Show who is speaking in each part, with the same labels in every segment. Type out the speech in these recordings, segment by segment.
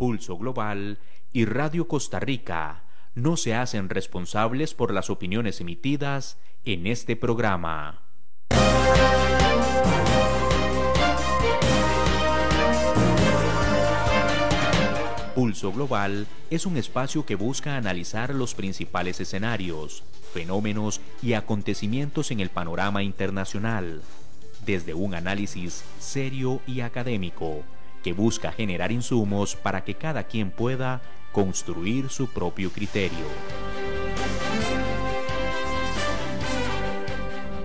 Speaker 1: Pulso Global y Radio Costa Rica no se hacen responsables por las opiniones emitidas en este programa. Pulso Global es un espacio que busca analizar los principales escenarios, fenómenos y acontecimientos en el panorama internacional, desde un análisis serio y académico que busca generar insumos para que cada quien pueda construir su propio criterio.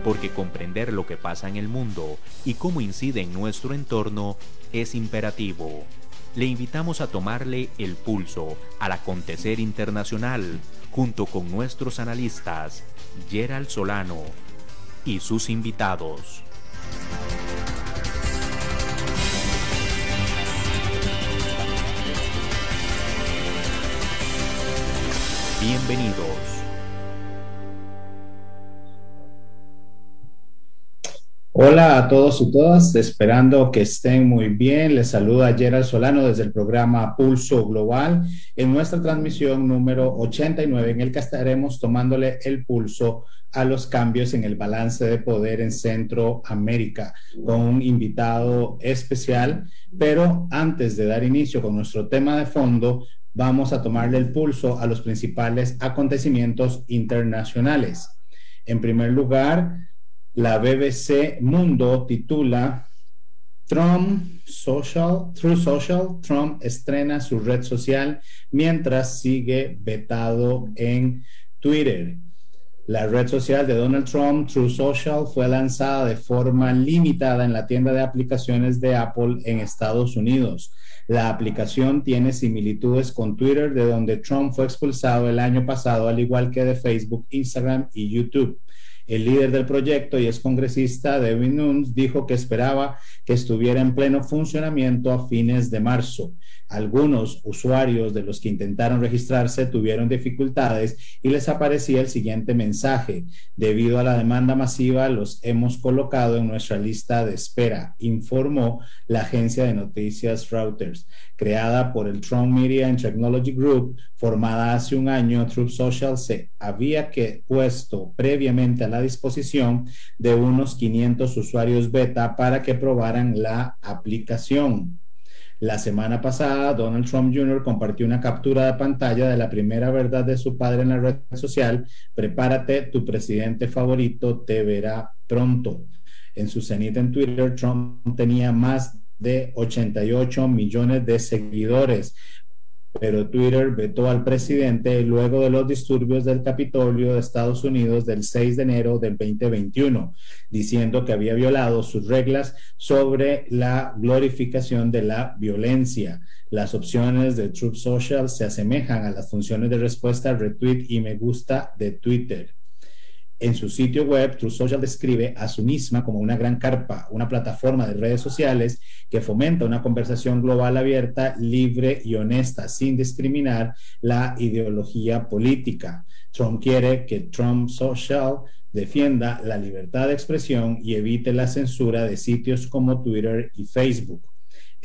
Speaker 1: Porque comprender lo que pasa en el mundo y cómo incide en nuestro entorno es imperativo. Le invitamos a tomarle el pulso al acontecer internacional junto con nuestros analistas Gerald Solano y sus invitados. Bienvenidos.
Speaker 2: Hola a todos y todas, esperando que estén muy bien. Les saluda Gerald Solano desde el programa Pulso Global en nuestra transmisión número 89 en el que estaremos tomándole el pulso a los cambios en el balance de poder en Centroamérica con un invitado especial. Pero antes de dar inicio con nuestro tema de fondo, vamos a tomarle el pulso a los principales acontecimientos internacionales. En primer lugar, la BBC Mundo titula Trump Social, True Social, Trump estrena su red social mientras sigue vetado en Twitter. La red social de Donald Trump, True Social, fue lanzada de forma limitada en la tienda de aplicaciones de Apple en Estados Unidos. La aplicación tiene similitudes con Twitter, de donde Trump fue expulsado el año pasado, al igual que de Facebook, Instagram y YouTube. El líder del proyecto y es congresista Devin Nunes dijo que esperaba que estuviera en pleno funcionamiento a fines de marzo. Algunos usuarios de los que intentaron registrarse tuvieron dificultades y les aparecía el siguiente mensaje. Debido a la demanda masiva, los hemos colocado en nuestra lista de espera, informó la agencia de noticias Reuters. Creada por el Trump Media and Technology Group, formada hace un año, Truth Social se había que puesto previamente a la disposición de unos 500 usuarios beta para que probaran la aplicación. La semana pasada, Donald Trump Jr. compartió una captura de pantalla de la primera verdad de su padre en la red social, prepárate, tu presidente favorito te verá pronto. En su cenita en Twitter, Trump tenía más de 88 millones de seguidores, pero Twitter vetó al presidente luego de los disturbios del Capitolio de Estados Unidos del 6 de enero del 2021, diciendo que había violado sus reglas sobre la glorificación de la violencia. Las opciones de Truth Social se asemejan a las funciones de respuesta, retweet y me gusta de Twitter. En su sitio web, True Social describe a su misma como una gran carpa, una plataforma de redes sociales que fomenta una conversación global abierta, libre y honesta, sin discriminar la ideología política. Trump quiere que Trump Social defienda la libertad de expresión y evite la censura de sitios como Twitter y Facebook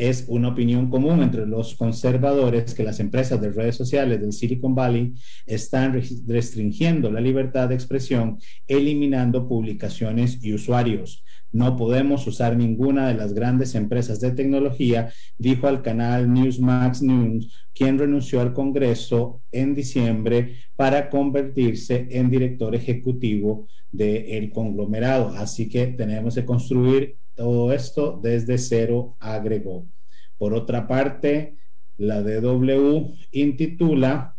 Speaker 2: es una opinión común entre los conservadores que las empresas de redes sociales del Silicon Valley están restringiendo la libertad de expresión, eliminando publicaciones y usuarios. No podemos usar ninguna de las grandes empresas de tecnología, dijo al canal Newsmax News, quien renunció al Congreso en diciembre para convertirse en director ejecutivo del conglomerado. Así que tenemos que construir todo esto desde cero, agregó. Por otra parte, la DW intitula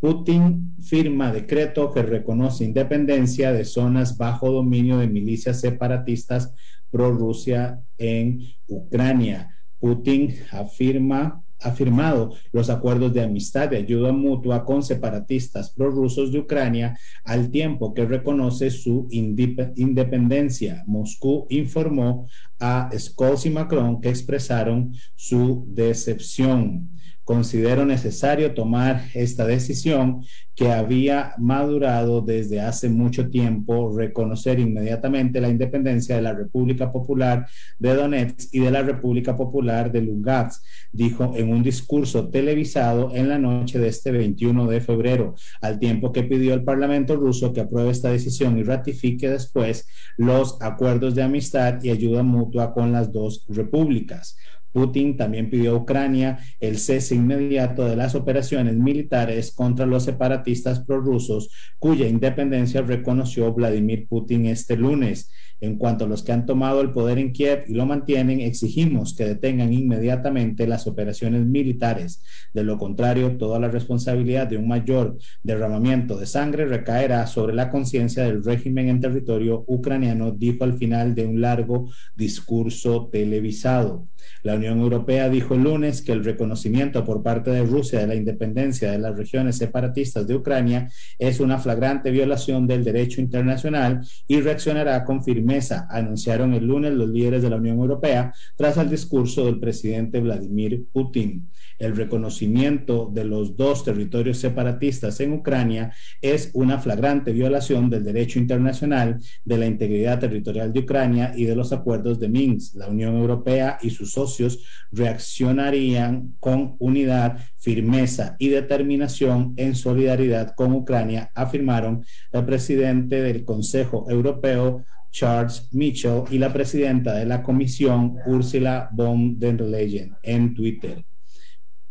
Speaker 2: Putin firma decreto que reconoce independencia de zonas bajo dominio de milicias separatistas pro-Rusia en Ucrania. Putin afirma ha firmado los acuerdos de amistad y ayuda mutua con separatistas prorrusos de Ucrania al tiempo que reconoce su independencia. Moscú informó a Scholz y Macron que expresaron su decepción. Considero necesario tomar esta decisión que había madurado desde hace mucho tiempo, reconocer inmediatamente la independencia de la República Popular de Donetsk y de la República Popular de Lugansk, dijo en un discurso televisado en la noche de este 21 de febrero, al tiempo que pidió al Parlamento ruso que apruebe esta decisión y ratifique después los acuerdos de amistad y ayuda mutua con las dos repúblicas. Putin también pidió a Ucrania el cese inmediato de las operaciones militares contra los separatistas prorrusos, cuya independencia reconoció Vladimir Putin este lunes. En cuanto a los que han tomado el poder en Kiev y lo mantienen, exigimos que detengan inmediatamente las operaciones militares. De lo contrario, toda la responsabilidad de un mayor derramamiento de sangre recaerá sobre la conciencia del régimen en territorio ucraniano, dijo al final de un largo discurso televisado. La Unión Europea dijo el lunes que el reconocimiento por parte de Rusia de la independencia de las regiones separatistas de Ucrania es una flagrante violación del derecho internacional y reaccionará con firmeza, anunciaron el lunes los líderes de la Unión Europea tras el discurso del presidente Vladimir Putin. El reconocimiento de los dos territorios separatistas en Ucrania es una flagrante violación del derecho internacional, de la integridad territorial de Ucrania y de los acuerdos de Minsk. La Unión Europea y sus socios reaccionarían con unidad, firmeza y determinación en solidaridad con Ucrania, afirmaron el presidente del Consejo Europeo, Charles Mitchell, y la presidenta de la Comisión, Ursula von der Leyen, en Twitter.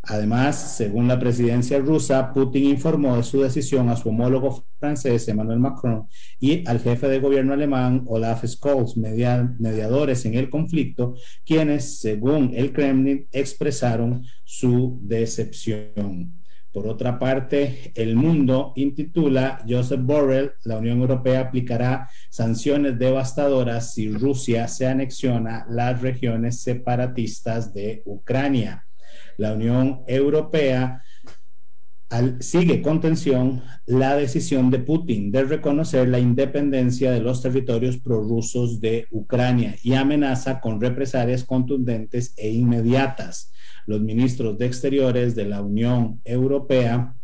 Speaker 2: Además, según la presidencia rusa, Putin informó de su decisión a su homólogo francés Emmanuel Macron y al jefe de gobierno alemán Olaf Scholz, mediadores en el conflicto, quienes, según el Kremlin, expresaron su decepción. Por otra parte, El Mundo intitula Joseph Borrell, la Unión Europea aplicará sanciones devastadoras si Rusia se anexiona las regiones separatistas de Ucrania la Unión Europea sigue con tensión la decisión de Putin de reconocer la independencia de los territorios prorrusos de Ucrania y amenaza con represalias contundentes e inmediatas. Los ministros de Exteriores de la Unión Europea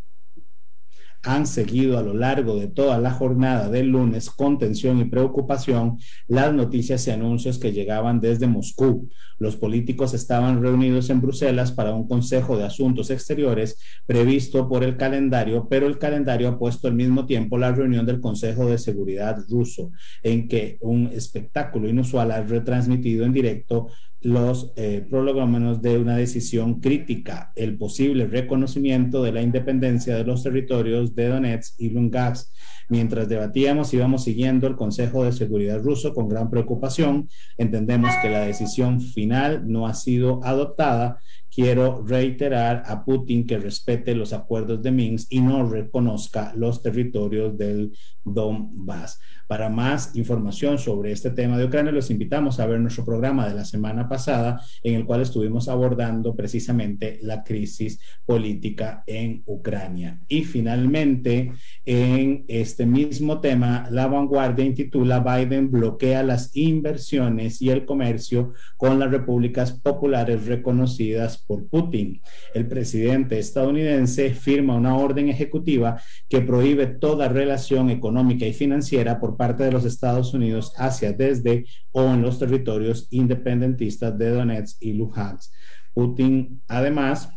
Speaker 2: han seguido a lo largo de toda la jornada del lunes con tensión y preocupación las noticias y anuncios que llegaban desde Moscú. Los políticos estaban reunidos en Bruselas para un Consejo de Asuntos Exteriores previsto por el calendario, pero el calendario ha puesto al mismo tiempo la reunión del Consejo de Seguridad ruso, en que un espectáculo inusual ha retransmitido en directo los eh, de una decisión crítica, el posible reconocimiento de la independencia de los territorios de Donetsk y Lugansk. Mientras debatíamos, íbamos siguiendo el Consejo de Seguridad ruso con gran preocupación. Entendemos que la decisión final no ha sido adoptada. Quiero reiterar a Putin que respete los acuerdos de Minsk y no reconozca los territorios del Donbass. Para más información sobre este tema de Ucrania, los invitamos a ver nuestro programa de la semana pasada, en el cual estuvimos abordando precisamente la crisis política en Ucrania. Y finalmente, en este mismo tema, la vanguardia intitula Biden bloquea las inversiones y el comercio con las repúblicas populares reconocidas por Putin. El presidente estadounidense firma una orden ejecutiva que prohíbe toda relación económica y financiera por parte de los Estados Unidos hacia desde o en los territorios independentistas de Donetsk y Luhansk. Putin además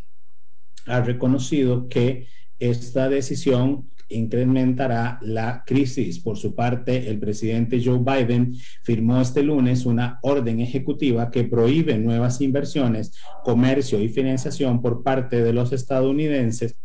Speaker 2: ha reconocido que esta decisión incrementará la crisis. Por su parte, el presidente Joe Biden firmó este lunes una orden ejecutiva que prohíbe nuevas inversiones, comercio y financiación por parte de los estadounidenses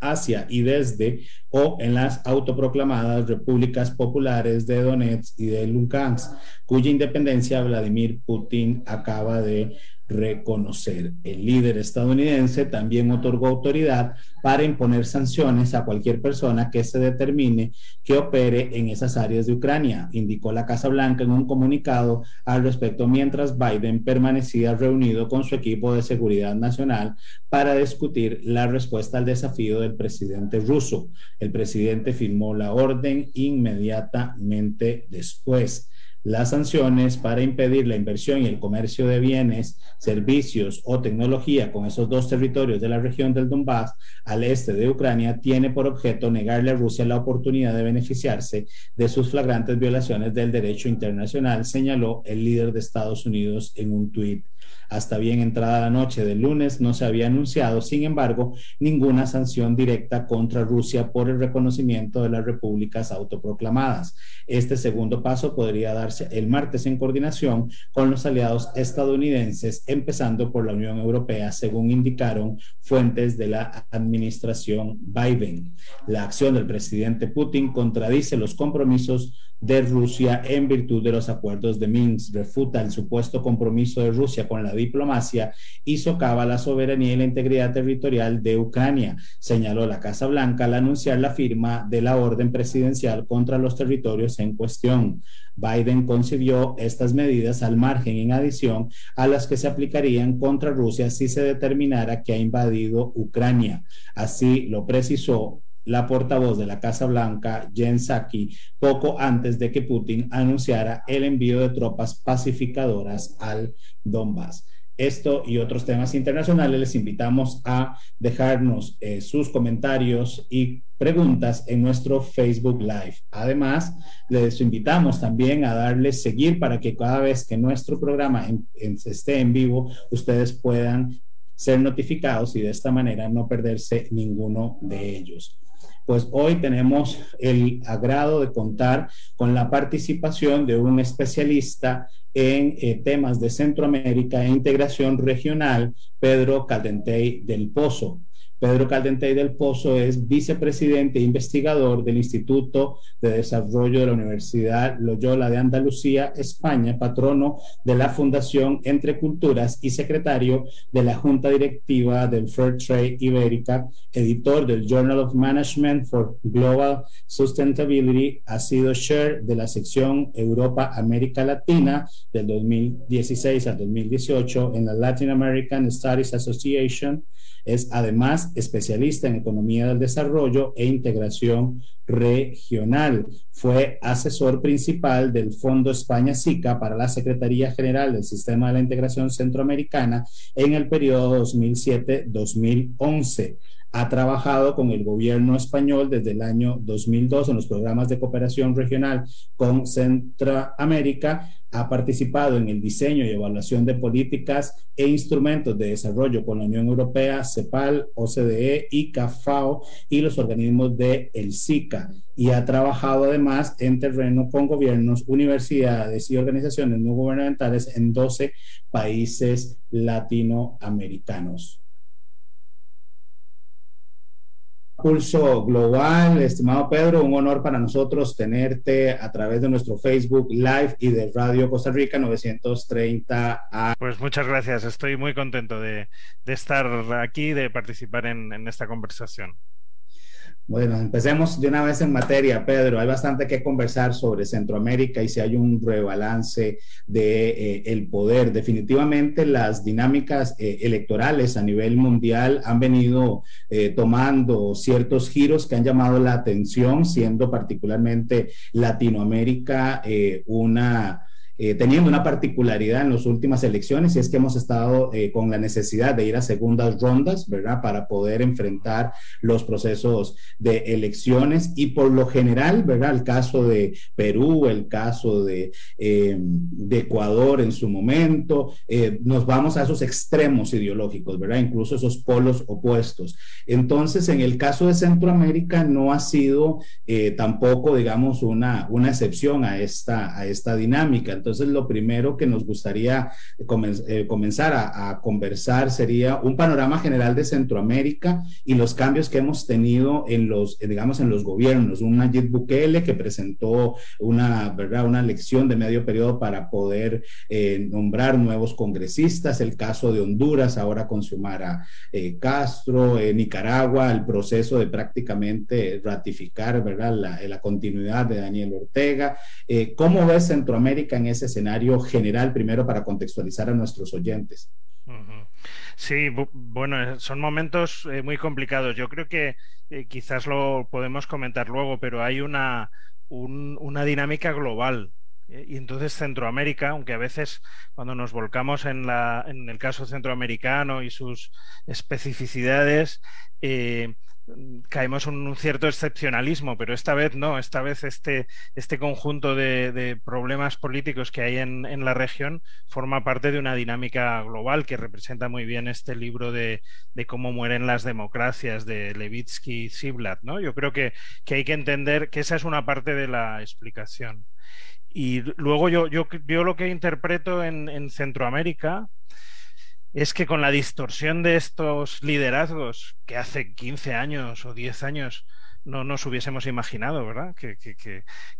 Speaker 2: hacia y desde o en las autoproclamadas repúblicas populares de Donetsk y de Lugansk, cuya independencia Vladimir Putin acaba de reconocer. El líder estadounidense también otorgó autoridad para imponer sanciones a cualquier persona que se determine que opere en esas áreas de Ucrania, indicó la Casa Blanca en un comunicado al respecto mientras Biden permanecía reunido con su equipo de seguridad nacional para discutir la respuesta al desafío del presidente ruso. El presidente firmó la orden inmediatamente después. Las sanciones para impedir la inversión y el comercio de bienes, servicios o tecnología con esos dos territorios de la región del Donbass al este de Ucrania tiene por objeto negarle a Rusia la oportunidad de beneficiarse de sus flagrantes violaciones del derecho internacional, señaló el líder de Estados Unidos en un tuit. Hasta bien entrada la noche del lunes no se había anunciado, sin embargo, ninguna sanción directa contra Rusia por el reconocimiento de las repúblicas autoproclamadas. Este segundo paso podría el martes en coordinación con los aliados estadounidenses, empezando por la Unión Europea, según indicaron fuentes de la administración Biden. La acción del presidente Putin contradice los compromisos de Rusia en virtud de los acuerdos de Minsk, refuta el supuesto compromiso de Rusia con la diplomacia y socava la soberanía y la integridad territorial de Ucrania, señaló la Casa Blanca al anunciar la firma de la orden presidencial contra los territorios en cuestión. Biden concibió estas medidas al margen en adición a las que se aplicarían contra Rusia si se determinara que ha invadido Ucrania. Así lo precisó la portavoz de la Casa Blanca, Jen Psaki, poco antes de que Putin anunciara el envío de tropas pacificadoras al Donbass. Esto y otros temas internacionales les invitamos a dejarnos eh, sus comentarios y preguntas en nuestro Facebook Live. Además, les invitamos también a darle seguir para que cada vez que nuestro programa esté en vivo, ustedes puedan ser notificados y de esta manera no perderse ninguno de ellos pues hoy tenemos el agrado de contar con la participación de un especialista en eh, temas de Centroamérica e integración regional, Pedro Caldentey del Pozo. Pedro Caldentey del Pozo es vicepresidente e investigador del Instituto de Desarrollo de la Universidad Loyola de Andalucía, España, patrono de la Fundación Entre Culturas y secretario de la Junta Directiva del Fair Trade Ibérica, editor del Journal of Management for Global Sustainability, ha sido chair de la sección Europa-América Latina del 2016 al 2018 en la Latin American Studies Association. Es además especialista en economía del desarrollo e integración regional. Fue asesor principal del Fondo España SICA para la Secretaría General del Sistema de la Integración Centroamericana en el periodo 2007-2011 ha trabajado con el gobierno español desde el año 2002 en los programas de cooperación regional con Centroamérica ha participado en el diseño y evaluación de políticas e instrumentos de desarrollo con la Unión Europea, CEPAL, OCDE, ICA, FAO y los organismos de el SICA y ha trabajado además en terreno con gobiernos, universidades y organizaciones no gubernamentales en 12 países latinoamericanos. Pulso Global, estimado Pedro, un honor para nosotros tenerte a través de nuestro Facebook Live y de Radio Costa Rica 930 A.
Speaker 3: Pues muchas gracias, estoy muy contento de, estar aquí, de participar en esta conversación.
Speaker 2: Bueno, empecemos de una vez en materia, Pedro. Hay bastante que conversar sobre Centroamérica y si hay un rebalance de eh, el poder. Definitivamente las dinámicas eh, electorales a nivel mundial han venido eh, tomando ciertos giros que han llamado la atención, siendo particularmente Latinoamérica una eh, teniendo una particularidad en las últimas elecciones y es que hemos estado eh, con la necesidad de ir a segundas rondas, ¿verdad? Para poder enfrentar los procesos de elecciones y por lo general, ¿verdad? El caso de Perú, el caso de, eh, de Ecuador en su momento, nos vamos a esos extremos ideológicos, ¿verdad? Incluso esos polos opuestos. Entonces, en el caso de Centroamérica no ha sido tampoco, digamos, una, una excepción a esta, a esta dinámica. Entonces, entonces, lo primero que nos gustaría eh, comenzar a, conversar sería un panorama general de Centroamérica y los cambios que hemos tenido en los, eh, digamos, en los gobiernos. Un Nayib Bukele que presentó una, ¿verdad? una lección de medio periodo para poder eh, nombrar nuevos congresistas. El caso de Honduras, ahora con Xiomara Castro, Nicaragua, el proceso de prácticamente ratificar, ¿verdad? La, la continuidad de Daniel Ortega. ¿Cómo ves Centroamérica en ese escenario general, primero para contextualizar a nuestros oyentes.
Speaker 3: Sí, bueno, son momentos eh, muy complicados. Yo creo que eh, quizás lo podemos comentar luego, pero hay una, una dinámica global Eh, y entonces Centroamérica, aunque a veces cuando nos volcamos en, la, en el caso centroamericano y sus especificidades, eh, caemos en un cierto excepcionalismo, pero esta vez no, esta vez este, este conjunto de, problemas políticos que hay en, en, la región forma parte de una dinámica global que representa muy bien este libro de, de cómo mueren las democracias de Levitsky y Ziblatt. ¿no? Yo creo que, que hay que entender que esa es una parte de la explicación. Y luego yo, yo, yo lo que interpreto en, en Centroamérica es que con la distorsión de estos liderazgos que hace 15 años o 10 años no nos hubiésemos imaginado, ¿verdad? Que, que,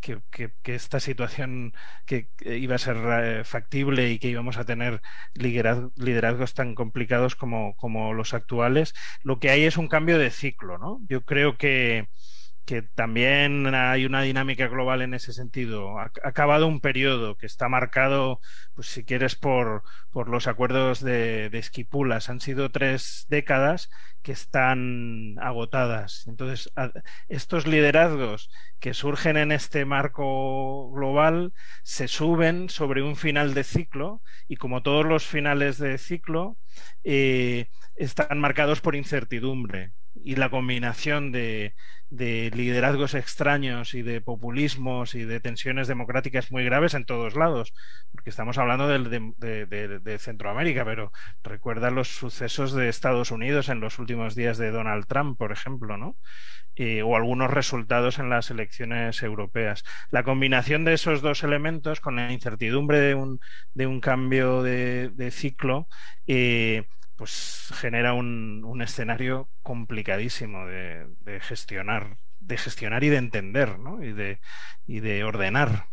Speaker 3: que, que esta situación que iba a ser eh, factible y que íbamos a tener liderazgos tan complicados como, como los actuales, lo que hay es un cambio de ciclo, ¿no? Yo creo que, que también hay una dinámica global en ese sentido. Ha, acabado un periodo que está marcado, pues si quieres, por, por los acuerdos de, de, Esquipulas. Han sido tres décadas que están agotadas. Entonces, estos liderazgos que surgen en este marco global se suben sobre un final de ciclo y como todos los finales de ciclo, eh, están marcados por incertidumbre y la combinación de, de, liderazgos extraños y de populismos y de tensiones democráticas muy graves en todos lados, porque estamos hablando de, de, Centroamérica, pero recuerda los sucesos de Estados Unidos en los últimos días de Donald Trump, por ejemplo, ¿no? Eh, o algunos resultados en las elecciones europeas. La combinación de esos dos elementos con la incertidumbre de un, un cambio de, ciclo eh, pues genera un, un escenario complicadísimo de, gestionar, de gestionar y de entender, ¿no? Y de, y de ordenar.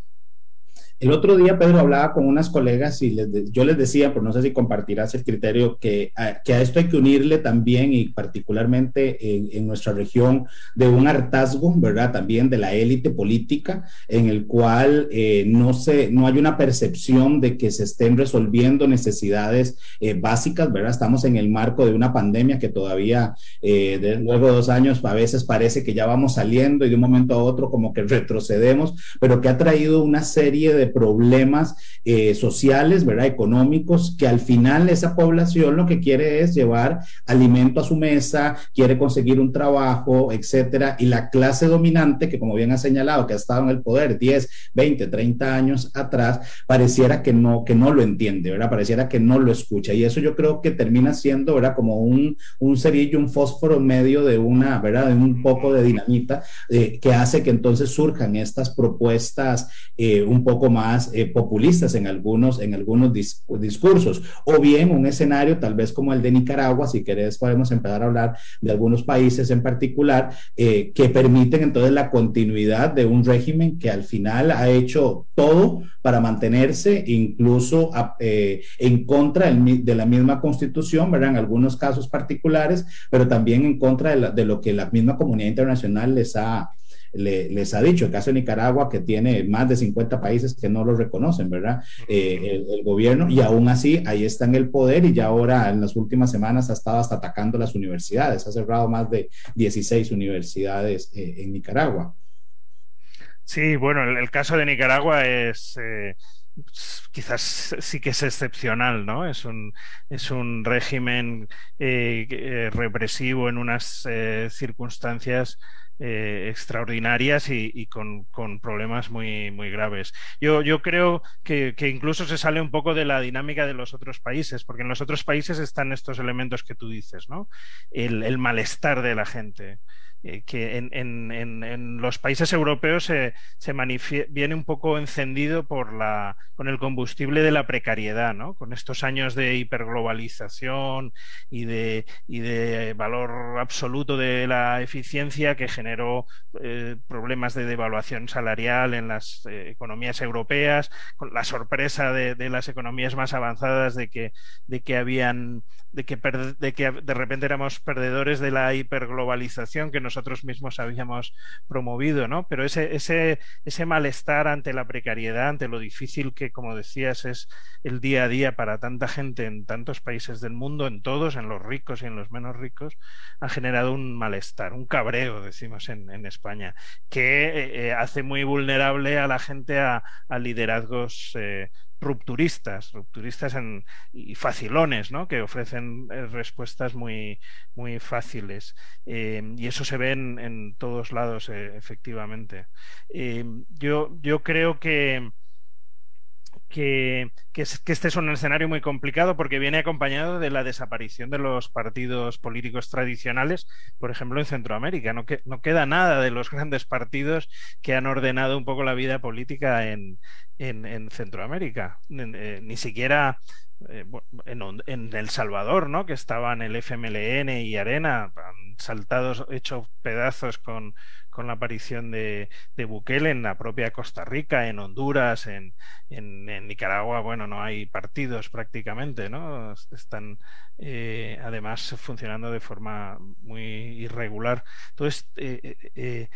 Speaker 2: El otro día, Pedro, hablaba con unas colegas y les yo les decía, pero no sé si compartirás el criterio, que a, que a esto hay que unirle también y particularmente en, en, nuestra región de un hartazgo, ¿verdad? También de la élite política, en el cual eh, no, se, no hay una percepción de que se estén resolviendo necesidades eh, básicas, ¿verdad? Estamos en el marco de una pandemia que todavía, eh, de, luego de dos años, a veces parece que ya vamos saliendo y de un momento a otro como que retrocedemos, pero que ha traído una serie de problemas eh, sociales, ¿verdad? Económicos, que al final esa población lo que quiere es llevar alimento a su mesa, quiere conseguir un trabajo, etcétera. Y la clase dominante, que como bien ha señalado, que ha estado en el poder 10, 20, 30 años atrás, pareciera que no, que no lo entiende, ¿verdad? Pareciera que no lo escucha. Y eso yo creo que termina siendo, ¿verdad? Como un, un cerillo, un fósforo medio de una, ¿verdad? De un poco de dinamita eh, que hace que entonces surjan estas propuestas eh, un poco más más eh, populistas en algunos, en algunos dis discursos, o bien un escenario tal vez como el de Nicaragua, si querés podemos empezar a hablar de algunos países en particular, eh, que permiten entonces la continuidad de un régimen que al final ha hecho todo para mantenerse incluso a, eh, en contra de la misma constitución, ¿verdad? En algunos casos particulares, pero también en contra de, la, de lo que la misma comunidad internacional les ha, le, les ha dicho. El caso de Nicaragua, que tiene más de 50 países que no lo reconocen, ¿verdad? Eh, el, el, gobierno, y aún así ahí está en el poder y ya ahora en las últimas semanas ha estado hasta atacando las universidades. Ha cerrado más de 16 universidades eh, en Nicaragua.
Speaker 3: Sí, bueno, el, el, caso de Nicaragua es... Eh quizás sí que es excepcional, ¿no? Es un, es un régimen eh, represivo en unas eh, circunstancias eh, extraordinarias y, con, problemas muy, muy graves. Yo, yo creo que, incluso se sale un poco de la dinámica de los otros países, porque en los otros países están estos elementos que tú dices, ¿no? El malestar de la gente. Eh, que en, en, en, los países europeos se, se viene un poco encendido por la, con el combustible de la precariedad, ¿no? Con estos años de hiperglobalización y de, y de valor absoluto de la eficiencia que generó eh, problemas de devaluación salarial en las eh, economías europeas, con la sorpresa de, de, las economías más avanzadas de que, de que habían de que, de que de repente éramos perdedores de la hiperglobalización que nosotros mismos habíamos promovido, ¿no? Pero ese, ese, ese malestar ante la precariedad, ante lo difícil que, como decías, es el día a día para tanta gente en tantos países del mundo, en todos, en los ricos y en los menos ricos, ha generado un malestar, un cabreo, decimos en, España, que eh, eh, hace muy vulnerable a la gente a, liderazgos eh, rupturistas, rupturistas en, y facilones, ¿no? que ofrecen eh, respuestas muy, muy fáciles. Eh, y eso se ve en, todos lados, eh, efectivamente. yo, yo creo que que, este es un escenario muy complicado porque viene acompañado de la desaparición de los partidos políticos tradicionales, por ejemplo, en Centroamérica. No, no queda nada de los grandes partidos que han ordenado un poco la vida política en, Centroamérica. Eh, ni siquiera eh, en, El Salvador, ¿no? que estaban el FMLN y Arena, saltados, hecho pedazos con, con la aparición de, Bukele en la propia Costa Rica, en Honduras, en, Nicaragua, bueno, no hay partidos prácticamente, ¿no? Están eh, además funcionando de forma muy irregular. Entonces, eh, eh,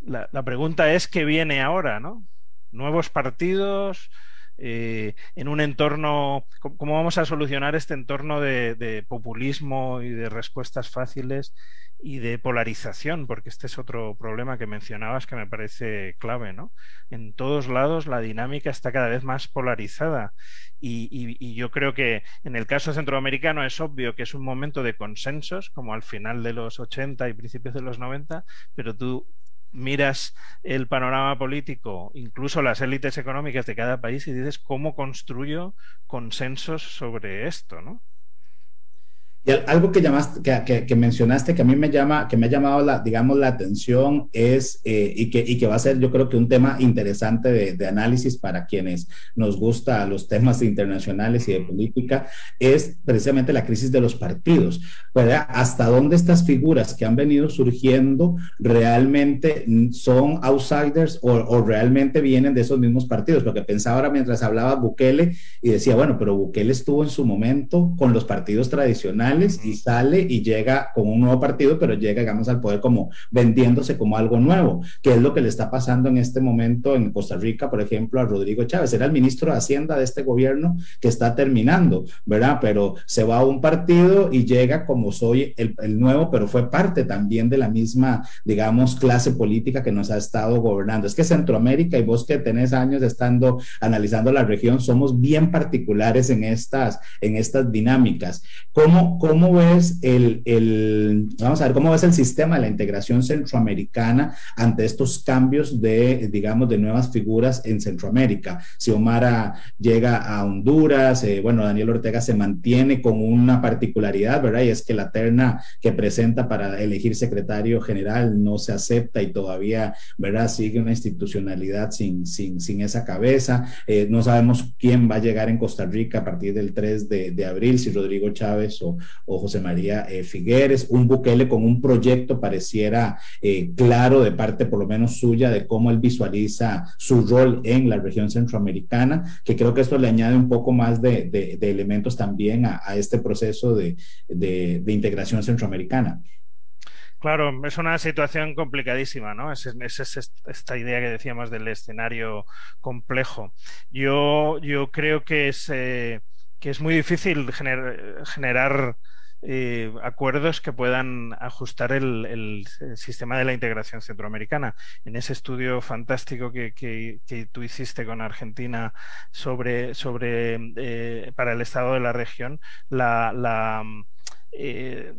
Speaker 3: la, pregunta es qué viene ahora, ¿no? Nuevos partidos. en un entorno, ¿cómo vamos a solucionar este entorno de populismo y de respuestas fáciles y de polarización, porque este es otro problema que mencionabas que me parece clave, ¿no? En todos lados la dinámica está cada vez más polarizada y, yo creo que en el caso centroamericano es obvio que es un momento de consensos, como al final de los 80 y principios de los 90, pero tú miras el panorama político, incluso las élites económicas de cada país y dices cómo construyo consensos sobre esto, ¿no?
Speaker 2: Y algo que, llamaste, que, que, mencionaste que a mí me, llama, que me ha llamado, la, digamos, la atención es, eh, y, que, y que va a ser yo creo que un tema interesante de, de, análisis para quienes nos gusta los temas internacionales y de política, es precisamente la crisis de los partidos. ¿verdad? Hasta dónde estas figuras que han venido surgiendo realmente son outsiders o, o realmente vienen de esos mismos partidos. Porque pensaba ahora mientras hablaba Bukele y decía, bueno, pero Bukele estuvo en su momento con los partidos tradicionales y sale y llega con un nuevo partido, pero llega, digamos, al poder como vendiéndose como algo nuevo, que es lo que le está pasando en este momento en Costa Rica, por ejemplo, a Rodrigo Chávez. Era el ministro de Hacienda de este gobierno que está terminando, ¿verdad? Pero se va a un partido y llega como soy el, el nuevo, pero fue parte también de la misma, digamos, clase política que nos ha estado gobernando. Es que Centroamérica y vos que tenés años estando analizando la región, somos bien particulares en estas, en estas dinámicas. ¿Cómo, ¿cómo ves el, el, vamos a ver, cómo ves el sistema de la integración centroamericana ante estos cambios de, digamos, de nuevas figuras en Centroamérica? Si Omar llega a Honduras, eh, bueno, Daniel Ortega se mantiene con una particularidad, ¿verdad? Y es que la terna que presenta para elegir secretario general no se acepta y todavía, ¿verdad? Sigue una institucionalidad sin, sin, sin esa cabeza. Eh, no sabemos quién va a llegar en Costa Rica a partir del 3 de, de abril, si Rodrigo Chávez o, o José María eh, Figueres, un Bukele con un proyecto pareciera eh, claro de parte por lo menos suya de cómo él visualiza su rol en la región centroamericana, que creo que esto le añade un poco más de, elementos también a, este proceso de, integración centroamericana.
Speaker 3: Claro, es una situación complicadísima, ¿no? Es, esta idea que decíamos del escenario complejo. Yo, yo creo que es, eh, que es muy difícil generar eh, acuerdos que puedan ajustar el, sistema de la integración centroamericana. En ese estudio fantástico que, tú hiciste con Argentina sobre, sobre eh, para el estado de la región, la, la eh,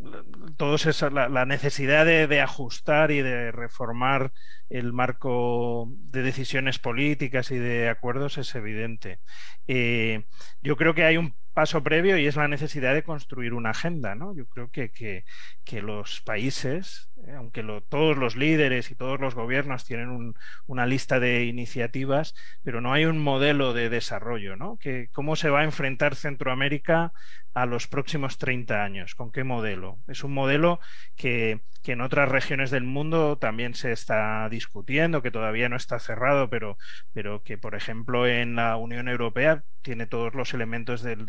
Speaker 3: la, necesidad de, ajustar y de reformar el marco de decisiones políticas y de acuerdos es evidente. Eh, yo creo que hay un paso previo y es la necesidad de construir una agenda. ¿no? Yo creo que, que, los países, eh, aunque todos los líderes y todos los gobiernos tienen una lista de iniciativas, pero no hay un modelo de desarrollo. ¿no? Que, ¿Cómo se va a enfrentar Centroamérica a los próximos 30 años? ¿Con qué modelo? Es un modelo que que en otras regiones del mundo también se está discutiendo, que todavía no está cerrado, pero, pero que, por ejemplo, en la Unión Europea tiene todos los elementos del,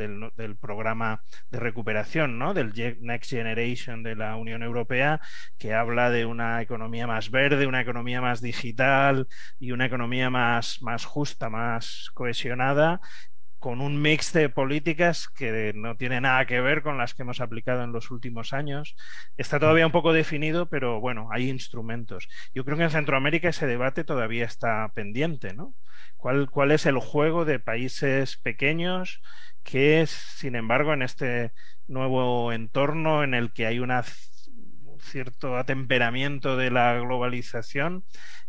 Speaker 3: programa de recuperación, ¿no? del Next Generation de la Unión Europea, que habla de una economía más verde, una economía más digital y una economía más, más justa, más cohesionada con un mix de políticas que no tiene nada que ver con las que hemos aplicado en los últimos años. Está todavía un poco definido, pero bueno, hay instrumentos. Yo creo que en Centroamérica ese debate todavía está pendiente, ¿no? ¿Cuál, cuál es el juego de países pequeños que, sin embargo, en este nuevo entorno en el que hay un cierto atemperamiento de la globalización,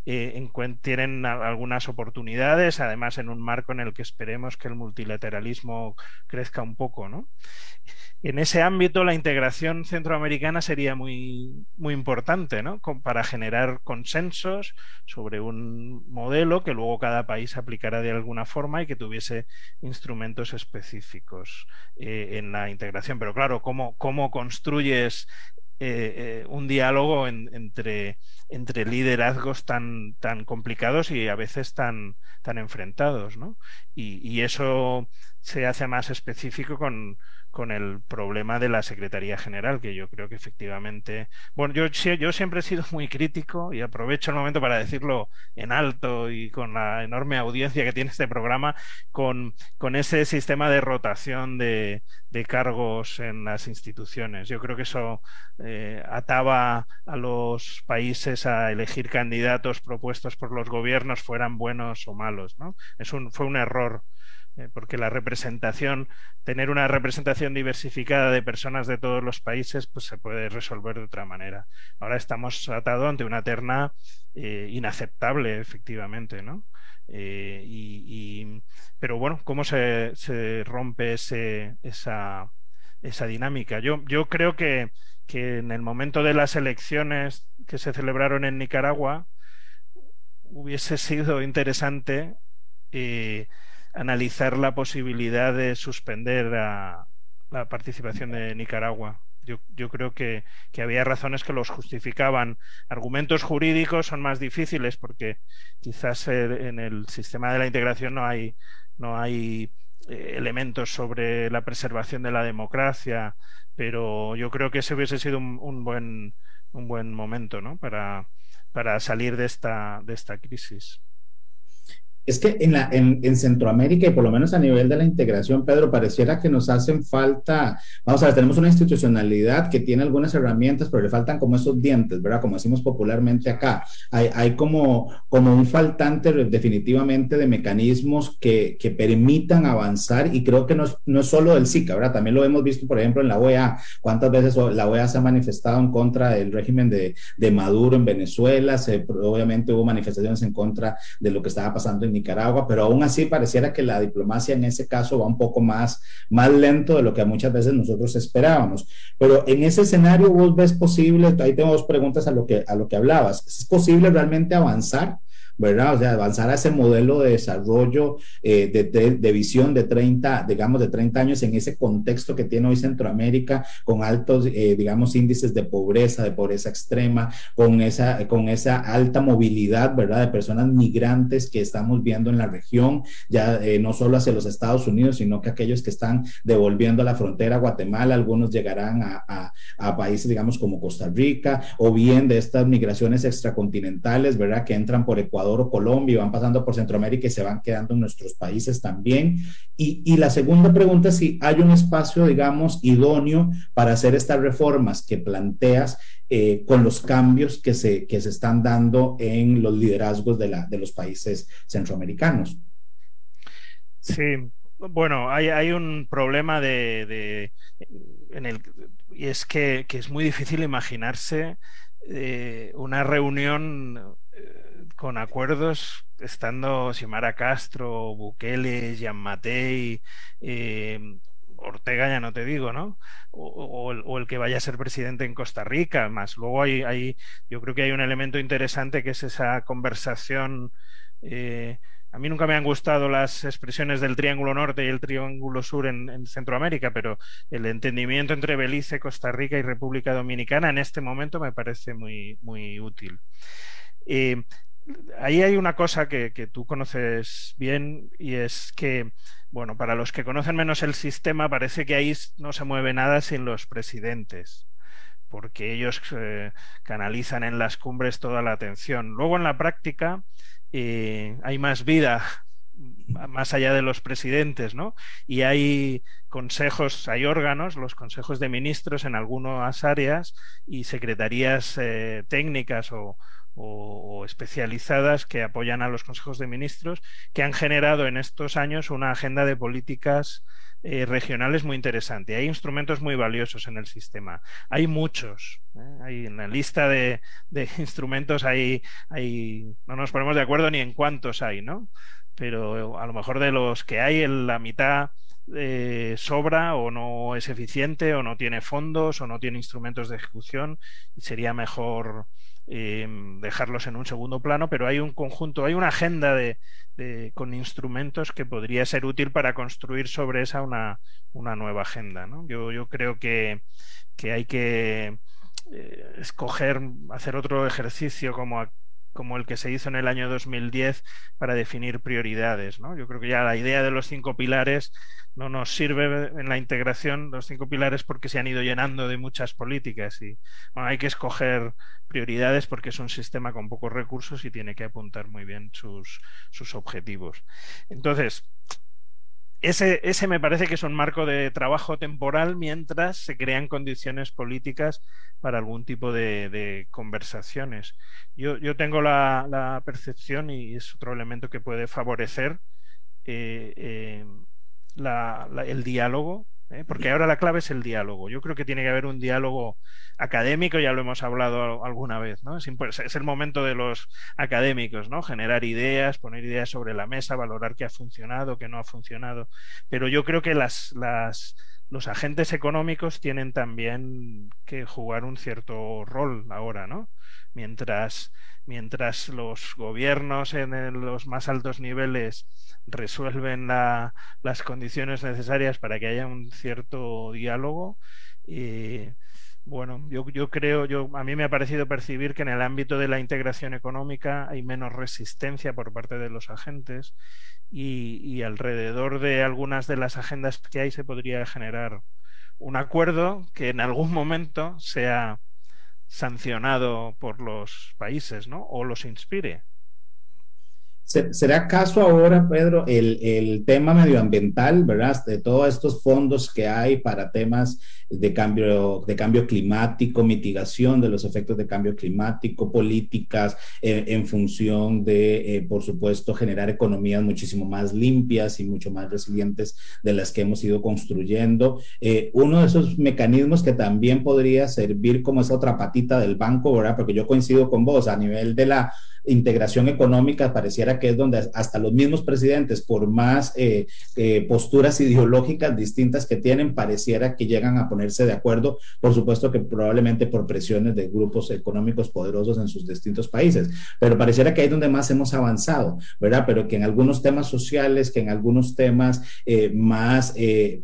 Speaker 3: eh, tienen algunas oportunidades, además en un marco en el que esperemos que el multilateralismo crezca un poco. ¿no? En ese ámbito, la integración centroamericana sería muy, muy importante ¿no? para generar consensos sobre un modelo que luego cada país aplicara de alguna forma y que tuviese instrumentos específicos eh, en la integración. Pero claro, ¿cómo, cómo construyes eh, eh, un diálogo entre, entre liderazgos tan, tan complicados y a veces tan, tan enfrentados. ¿no? y, eso se hace más específico con, con el problema de la Secretaría General, que yo creo que efectivamente. Bueno, yo, yo siempre he sido muy crítico y aprovecho el momento para decirlo en alto y con la enorme audiencia que tiene este programa, con, con ese sistema de rotación de, de cargos en las instituciones. Yo creo que eso eh, ataba a los países a elegir candidatos propuestos por los gobiernos, fueran buenos o malos. ¿no? Es un, fue un error porque la representación, tener una representación diversificada de personas de todos los países, pues se puede resolver de otra manera. Ahora estamos atados ante una terna eh, inaceptable, efectivamente, ¿no? Eh, y, pero bueno, ¿cómo se, se rompe ese, esa, esa dinámica? Yo, yo creo que, que en el momento de las elecciones que se celebraron en Nicaragua, hubiese sido interesante eh, analizar la posibilidad de suspender la participación de Nicaragua. Yo, yo creo que, había razones que los justificaban. Argumentos jurídicos son más difíciles porque quizás en el sistema de la integración no hay, no hay eh, elementos sobre la preservación de la democracia, pero yo creo que ese hubiese sido un, un buen, un buen momento ¿no? para, para salir de esta, de esta crisis.
Speaker 2: Es que en, Centroamérica y por lo menos a nivel de la integración, Pedro, pareciera que nos hacen falta, vamos a ver, tenemos una institucionalidad que tiene algunas herramientas, pero le faltan como esos dientes, ¿verdad? Como decimos popularmente acá. Hay, como, un faltante definitivamente de mecanismos que, permitan avanzar y creo que no es, solo del SICA, ¿verdad? También lo hemos visto, por ejemplo, en la OEA. ¿Cuántas veces la OEA se ha manifestado en contra del régimen de, Maduro en Venezuela? Obviamente hubo manifestaciones en contra de lo que estaba pasando en Nicaragua, pero aún así pareciera que la diplomacia en ese caso va un poco más, más lento de lo que muchas veces nosotros esperábamos. Pero en ese escenario vos ves posible, ahí tengo dos preguntas a lo que, a lo que hablabas, ¿es posible realmente avanzar? ¿Verdad? O sea, avanzar a ese modelo de desarrollo eh, de, visión de 30, digamos, de 30 años en ese contexto que tiene hoy Centroamérica, con altos, eh, digamos, índices de pobreza, de pobreza extrema, con esa, con esa alta movilidad, ¿verdad? De personas migrantes que estamos viendo en la región, ya eh, no solo hacia los Estados Unidos, sino que aquellos que están devolviendo la frontera a Guatemala, algunos llegarán a, a países, digamos, como Costa Rica, o bien de estas migraciones extracontinentales, ¿verdad? Que entran por Ecuador o Colombia, van pasando por Centroamérica y se van quedando en nuestros países también. Y, y la segunda pregunta es si hay un espacio, digamos, idóneo para hacer estas reformas que planteas eh, con los cambios que se, que se están dando en los liderazgos de, la, de los países centroamericanos.
Speaker 3: Sí, bueno, hay, hay un problema de, de, en el, y es que, que, es muy difícil imaginarse eh, una reunión con acuerdos estando Xiomara Castro, Bukele, Jean Matei, eh, Ortega ya no te digo, ¿no? O, el, que vaya a ser presidente en Costa Rica, más. Luego hay, hay, yo creo que hay un elemento interesante que es esa conversación. Eh, a mí nunca me han gustado las expresiones del Triángulo Norte y el Triángulo Sur en, Centroamérica, pero el entendimiento entre Belice, Costa Rica y República Dominicana en este momento me parece muy, muy útil. Eh, ahí hay una cosa que, tú conoces bien y es que, bueno, para los que conocen menos el sistema, parece que ahí no se mueve nada sin los presidentes porque ellos eh, canalizan en las cumbres toda la atención. Luego en la práctica eh, hay más vida más allá de los presidentes, ¿no? Y hay consejos, hay órganos, los consejos de ministros en algunas áreas y secretarías eh, técnicas o, o, especializadas que apoyan a los consejos de ministros, que han generado en estos años una agenda de políticas eh, regionales muy interesante. Hay instrumentos muy valiosos en el sistema. Hay muchos. ¿eh? Hay en la lista de, de instrumentos hay, hay, no nos ponemos de acuerdo ni en cuántos hay, ¿no? Pero a lo mejor de los que hay, en la mitad eh, sobra o no es eficiente o no tiene fondos o no tiene instrumentos de ejecución sería mejor eh, dejarlos en un segundo plano, pero hay un conjunto, hay una agenda de, de, con instrumentos que podría ser útil para construir sobre esa una, una nueva agenda. ¿no? Yo, yo, creo que, que hay que eh, escoger, hacer otro ejercicio como como el que se hizo en el año 2010 para definir prioridades. ¿no? Yo creo que ya la idea de los cinco pilares no nos sirve en la integración, los cinco pilares, porque se han ido llenando de muchas políticas y bueno, hay que escoger prioridades porque es un sistema con pocos recursos y tiene que apuntar muy bien sus, sus objetivos. Entonces, ese, ese, me parece que es un marco de trabajo temporal mientras se crean condiciones políticas para algún tipo de, conversaciones. Yo, yo tengo la, la, percepción, y es otro elemento que puede favorecer eh, eh, la, el diálogo, ¿eh? porque ahora la clave es el diálogo. Yo creo que tiene que haber un diálogo académico, ya lo hemos hablado alguna vez, ¿no? Es, es, el momento de los académicos, ¿no? Generar ideas, poner ideas sobre la mesa, valorar qué ha funcionado, qué no ha funcionado. Pero yo creo que las, las, los agentes económicos tienen también que jugar un cierto rol ahora, ¿no? Mientras, mientras los gobiernos en los más altos niveles resuelven la, las condiciones necesarias para que haya un cierto diálogo. Y bueno, yo, yo creo, yo, a mí me ha parecido percibir que en el ámbito de la integración económica hay menos resistencia por parte de los agentes y, y alrededor de algunas de las agendas que hay se podría generar un acuerdo que en algún momento sea sancionado por los países, ¿no? O los inspire.
Speaker 2: ¿Será acaso ahora, Pedro, el, el, tema medioambiental, ¿verdad? De todos estos fondos que hay para temas de cambio, de cambio climático, mitigación de los efectos de cambio climático, políticas eh, en función de, eh, por supuesto, generar economías muchísimo más limpias y mucho más resilientes de las que hemos ido construyendo. Eh, uno de esos mecanismos que también podría servir como esa otra patita del banco, ¿verdad? Porque yo coincido con vos a nivel de la integración económica pareciera que es donde hasta los mismos presidentes, por más eh, eh, posturas ideológicas distintas que tienen, pareciera que llegan a ponerse de acuerdo, por supuesto que probablemente por presiones de grupos económicos poderosos en sus distintos países, pero pareciera que ahí es donde más hemos avanzado, ¿verdad? Pero que en algunos temas sociales, que en algunos temas eh, más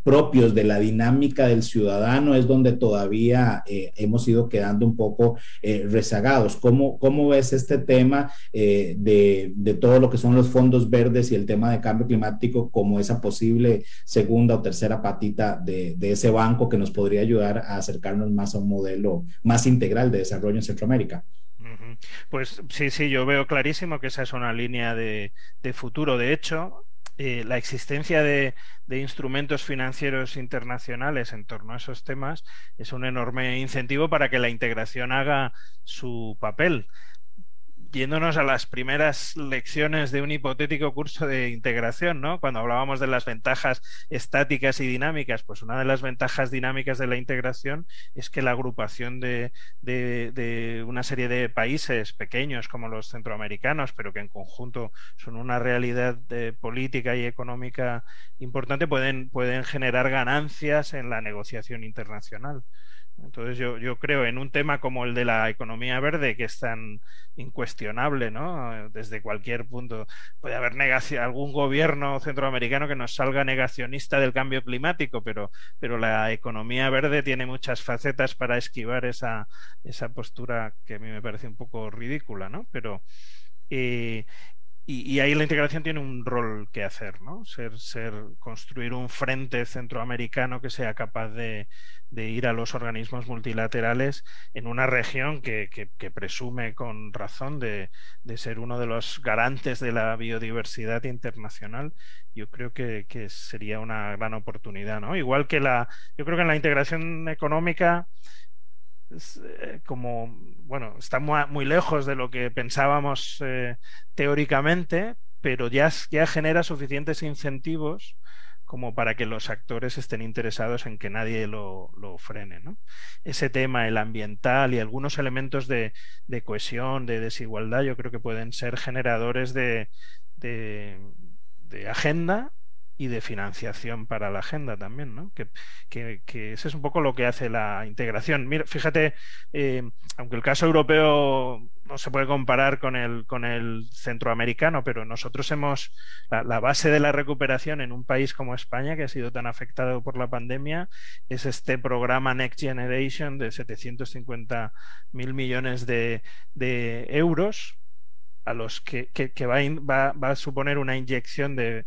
Speaker 2: propios de la dinámica del ciudadano es donde todavía hemos ido quedando un poco rezagados. ¿Cómo, ¿Cómo ves este tema? Eh, de, de, todo lo que son los fondos verdes y el tema de cambio climático como esa posible segunda o tercera patita de, de, ese banco que nos podría ayudar a acercarnos más a un modelo más integral de desarrollo en Centroamérica.
Speaker 3: Pues sí, sí, yo veo clarísimo que esa es una línea de, de futuro. De hecho, eh, la existencia de, de, instrumentos financieros internacionales en torno a esos temas es un enorme incentivo para que la integración haga su papel yéndonos a las primeras lecciones de un hipotético curso de integración, ¿no? Cuando hablábamos de las ventajas estáticas y dinámicas, pues una de las ventajas dinámicas de la integración es que la agrupación de, de, de una serie de países pequeños como los centroamericanos, pero que en conjunto son una realidad política y económica importante, pueden, pueden generar ganancias en la negociación internacional. Entonces yo, yo, creo en un tema como el de la economía verde, que es tan incuestionable, ¿no? Desde cualquier punto. Puede haber algún gobierno centroamericano que nos salga negacionista del cambio climático, pero, pero la economía verde tiene muchas facetas para esquivar esa, esa postura que a mí me parece un poco ridícula, ¿no? Pero, y, ahí la integración tiene un rol que hacer, ¿no? Ser, ser construir un frente centroamericano que sea capaz de, ir a los organismos multilaterales en una región que, presume con razón de, ser uno de los garantes de la biodiversidad internacional. Yo creo que, sería una gran oportunidad, ¿no? Igual que la, yo creo que en la integración económica como, bueno, está muy, lejos de lo que pensábamos eh, teóricamente, pero ya, ya genera suficientes incentivos como para que los actores estén interesados en que nadie lo, frene. Ese tema, el ambiental y algunos elementos de, cohesión, de desigualdad, yo creo que pueden ser generadores de, de agenda y de financiación para la agenda también, ¿no? Que, que, ese es un poco lo que hace la integración. Mira, fíjate, eh, aunque el caso europeo no se puede comparar con el, con el centroamericano, pero nosotros hemos, la, base de la recuperación en un país como España, que ha sido tan afectado por la pandemia, es este programa Next Generation de 750 mil millones de, de euros a los que, va, a suponer una inyección de,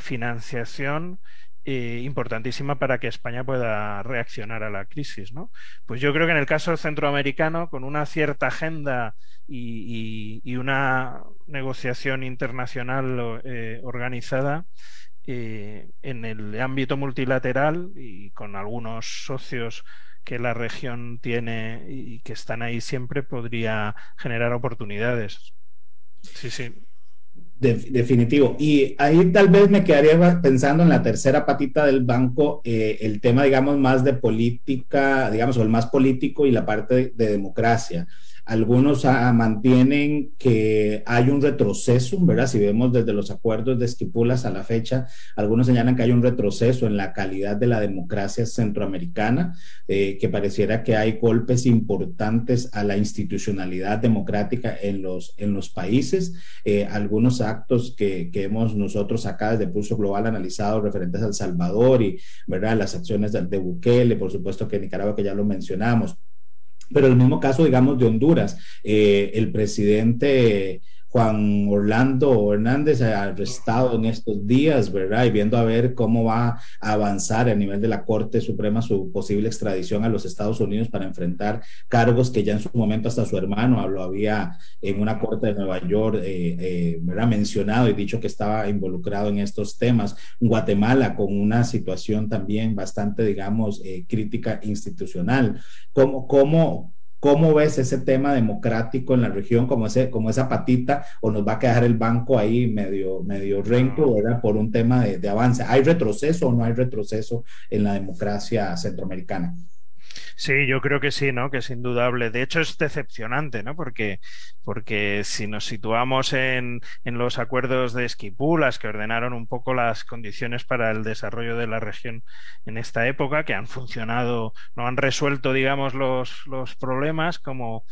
Speaker 3: financiación eh, importantísima para que España pueda reaccionar a la crisis. ¿no? Pues yo creo que en el caso centroamericano, con una cierta agenda y, una negociación internacional eh, organizada, eh, en el ámbito multilateral y con algunos socios que la región tiene y que están ahí siempre, podría generar oportunidades. Sí, sí.
Speaker 2: definitivo. Y ahí tal vez me quedaría pensando en la tercera patita del banco, eh, el tema, digamos, más de política, digamos, o el más político y la parte de democracia. Algunos ah, mantienen que hay un retroceso, ¿verdad? Si vemos desde los acuerdos de Esquipulas a la fecha, algunos señalan que hay un retroceso en la calidad de la democracia centroamericana, eh, que pareciera que hay golpes importantes a la institucionalidad democrática en los, en los países. Eh, algunos actos que, que, hemos nosotros acá desde Pulso Global analizado referentes a El Salvador y, ¿verdad? Las acciones de, de Bukele, por supuesto que Nicaragua, que ya lo mencionamos pero el mismo caso, digamos, de Honduras, eh, el presidente Juan Orlando Hernández arrestado en estos días, ¿verdad? Y viendo a ver cómo va a avanzar a nivel de la Corte Suprema su posible extradición a los Estados Unidos para enfrentar cargos que ya en su momento hasta su hermano lo había en una corte de Nueva York, eh, eh, ¿verdad? Mencionado y dicho que estaba involucrado en estos temas. Guatemala con una situación también bastante, digamos, eh, crítica institucional. ¿Cómo, cómo, ¿Cómo ves ese tema democrático en la región, como, ese, como esa patita, o nos va a quedar el banco ahí medio, medio renco, ¿verdad? Por un tema de, de avance. ¿Hay retroceso o no hay retroceso en la democracia centroamericana?
Speaker 3: Sí, yo creo que sí, ¿no? Que es indudable. De hecho, es decepcionante, ¿no? Porque, porque si nos situamos en, en los acuerdos de Esquipulas, que ordenaron un poco las condiciones para el desarrollo de la región en esta época, que han funcionado, no han resuelto, digamos, los, los problemas como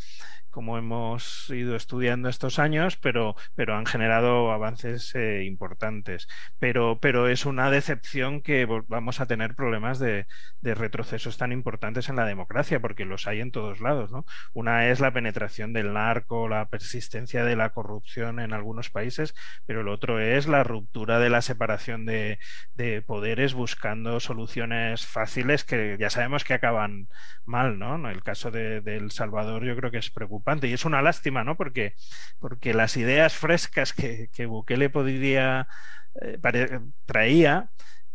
Speaker 3: como hemos ido estudiando estos años, pero, pero han generado avances eh, importantes. Pero, pero es una decepción que vamos a tener problemas de, de, retrocesos tan importantes en la democracia, porque los hay en todos lados. ¿no? Una es la penetración del narco, la persistencia de la corrupción en algunos países, pero el otro es la ruptura de la separación de, de poderes buscando soluciones fáciles que ya sabemos que acaban mal. ¿no? El caso de, de El Salvador yo creo que es preocupante y es una lástima, ¿no? Porque, porque las ideas frescas que, que Bukele podría eh, traía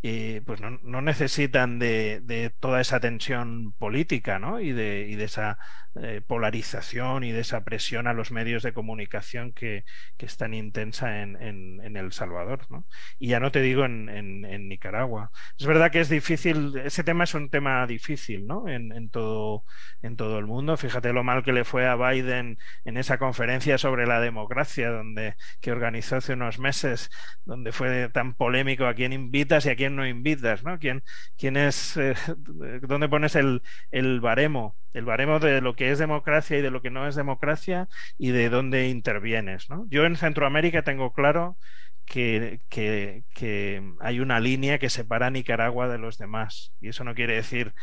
Speaker 3: eh, pues no, no necesitan de, de, toda esa tensión política ¿no? y, de, y de esa eh, polarización y de esa presión a los medios de comunicación que, que es tan intensa en, en, El Salvador. ¿no? Y ya no te digo en, en, Nicaragua. Es verdad que es difícil, ese tema es un tema difícil ¿no? en, todo, en todo el mundo. Fíjate lo mal que le fue a Biden en esa conferencia sobre la democracia donde, que organizó hace unos meses, donde fue tan polémico a quién invitas y a quién no invitas, ¿no? ¿Quién, quién es, eh, dónde pones el, el baremo? el baremo de lo que es democracia y de lo que no es democracia y de dónde intervienes. ¿no? Yo en Centroamérica tengo claro que, que, hay una línea que separa a Nicaragua de los demás. Y eso no quiere decir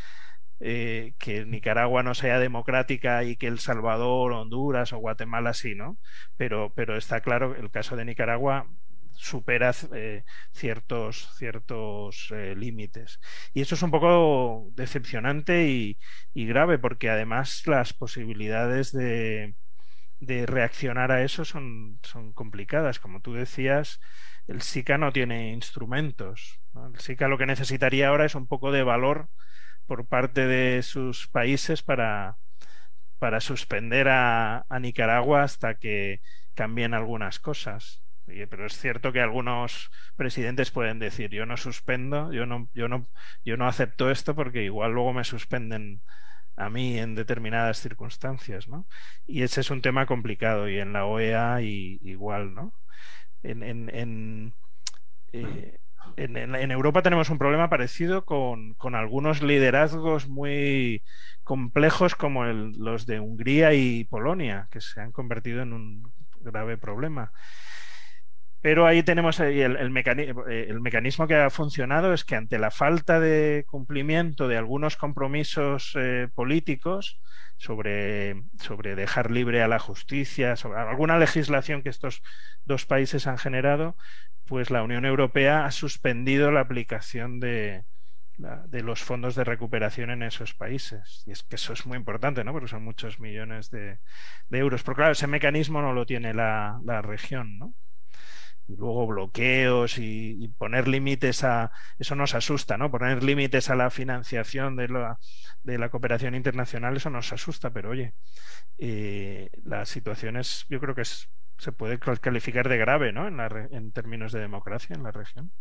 Speaker 3: eh, que Nicaragua no sea democrática y que El Salvador, Honduras o Guatemala sí, ¿no? Pero, pero está claro, el caso de Nicaragua supera eh, ciertos, ciertos eh, límites. Y eso es un poco decepcionante y, grave, porque además las posibilidades de, reaccionar a eso son, complicadas. Como tú decías, el SICA no tiene instrumentos. El SICA lo que necesitaría ahora es un poco de valor por parte de sus países para, para suspender a Nicaragua hasta que cambien algunas cosas. Pero es cierto que algunos presidentes pueden decir yo no suspendo, yo no, yo no, yo no acepto esto porque igual luego me suspenden a mí en determinadas circunstancias, ¿no? Y ese es un tema complicado y en la OEA igual, ¿no? En, en, en, eh, en, Europa tenemos un problema parecido con, con algunos liderazgos muy complejos como los de Hungría y Polonia, que se han convertido en un grave problema. Pero ahí tenemos el, el, mecanismo, eh, el, mecanismo que ha funcionado es que ante la falta de cumplimiento de algunos compromisos eh, políticos sobre, sobre dejar libre a la justicia, sobre alguna legislación que estos dos países han generado, pues la Unión Europea ha suspendido la aplicación de, los fondos de recuperación en esos países. Y es que eso es muy importante, ¿no? Porque son muchos millones de, euros. Pero claro, ese mecanismo no lo tiene la región, ¿no? Y luego bloqueos y, poner límites a eso nos asusta, ¿no? Poner límites a la financiación de la, de la cooperación internacional, eso nos asusta, pero oye, eh, la situación es, yo creo que se puede calificar de grave, ¿no? En, la, en términos de democracia en la región.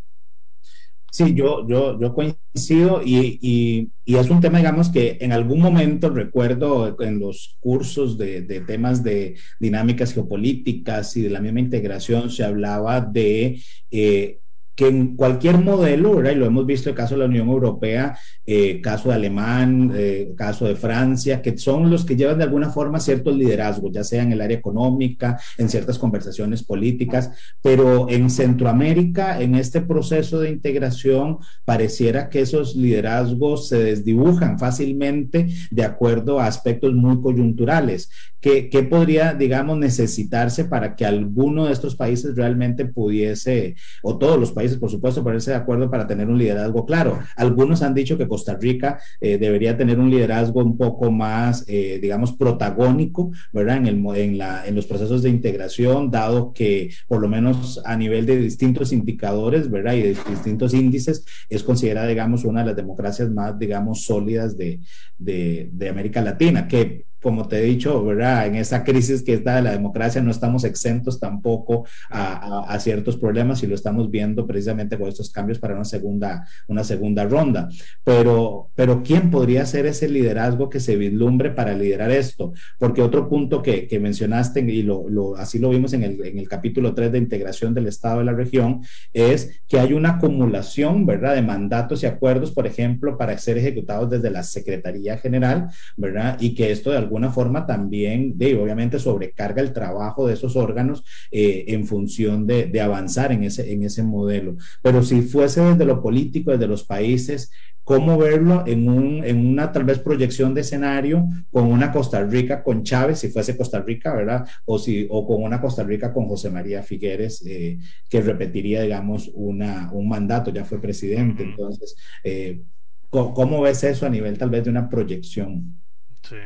Speaker 2: Sí, yo, yo, yo coincido y, y, y, es un tema, digamos, que en algún momento recuerdo en los cursos de, de, temas de dinámicas geopolíticas y de la misma integración se hablaba de eh, que en cualquier modelo, ¿verdad? y lo hemos visto el caso de la Unión Europea, eh, caso de Alemán, eh, caso de Francia, que son los que llevan de alguna forma ciertos liderazgos, ya sea en el área económica, en ciertas conversaciones políticas, pero en Centroamérica, en este proceso de integración, pareciera que esos liderazgos se desdibujan fácilmente de acuerdo a aspectos muy coyunturales. ¿Qué, qué podría, digamos, necesitarse para que alguno de estos países realmente pudiese, o todos los países, por supuesto, ponerse de acuerdo para tener un liderazgo claro. Algunos han dicho que Costa Rica eh, debería tener un liderazgo un poco más, eh, digamos, protagónico, ¿verdad? En, el, en, la, en los procesos de integración, dado que por lo menos a nivel de distintos indicadores, ¿verdad? Y de distintos índices, es considerada, digamos, una de las democracias más, digamos, sólidas de, de, de América Latina, que como te he dicho, ¿verdad? En esa crisis que está de la democracia no estamos exentos tampoco a, a, ciertos problemas y lo estamos viendo precisamente con estos cambios para una segunda, una segunda ronda. Pero, pero ¿quién podría ser ese liderazgo que se vislumbre para liderar esto? Porque otro punto que, que mencionaste, y lo, lo, así lo vimos en el, en el capítulo 3 de integración del Estado de la región, es que hay una acumulación, ¿verdad?, de mandatos y acuerdos, por ejemplo, para ser ejecutados desde la Secretaría General, ¿verdad? Y que esto de alguna forma también, de, obviamente, sobrecarga el trabajo de esos órganos eh, en función de, de, avanzar en ese, en ese modelo. Pero si fuese desde lo político, desde los países, ¿cómo verlo en, un, en una tal vez proyección de escenario con una Costa Rica con Chávez, si fuese Costa Rica, ¿verdad? O, si, o con una Costa Rica con José María Figueres, eh, que repetiría, digamos, una, un mandato, ya fue presidente. Entonces, eh, ¿cómo ves eso a nivel tal vez de una proyección?
Speaker 3: Sí.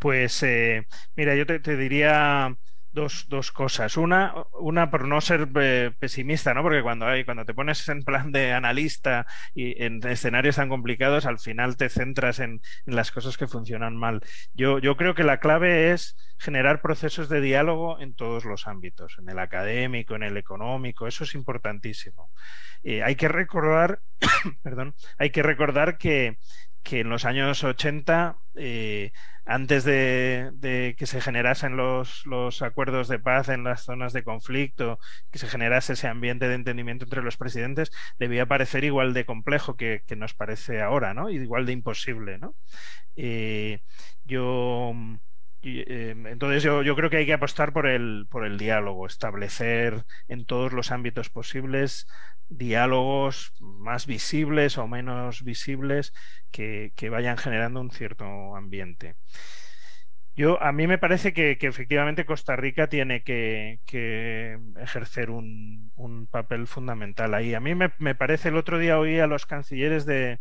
Speaker 3: Pues eh, mira, yo te, diría dos, dos, cosas. Una, una por no ser eh, pesimista, ¿no? Porque cuando hay, cuando te pones en plan de analista y en escenarios tan complicados, al final te centras en, en las cosas que funcionan mal. Yo, yo creo que la clave es generar procesos de diálogo en todos los ámbitos, en el académico, en el económico, eso es importantísimo. Eh, hay que recordar, perdón, hay que recordar que, que en los años 80 eh, antes de, que se generasen los, acuerdos de paz en las zonas de conflicto, que se generase ese ambiente de entendimiento entre los presidentes, debía parecer igual de complejo que, nos parece ahora, ¿no? Igual de imposible, ¿no? Eh, yo. Eh, entonces yo, yo, creo que hay que apostar por el, por el diálogo, establecer en todos los ámbitos posibles diálogos más visibles o menos visibles que, vayan generando un cierto ambiente. Yo, a mí me parece que, efectivamente Costa Rica tiene que, ejercer un, papel fundamental ahí. A mí me, parece, el otro día oí a los cancilleres de,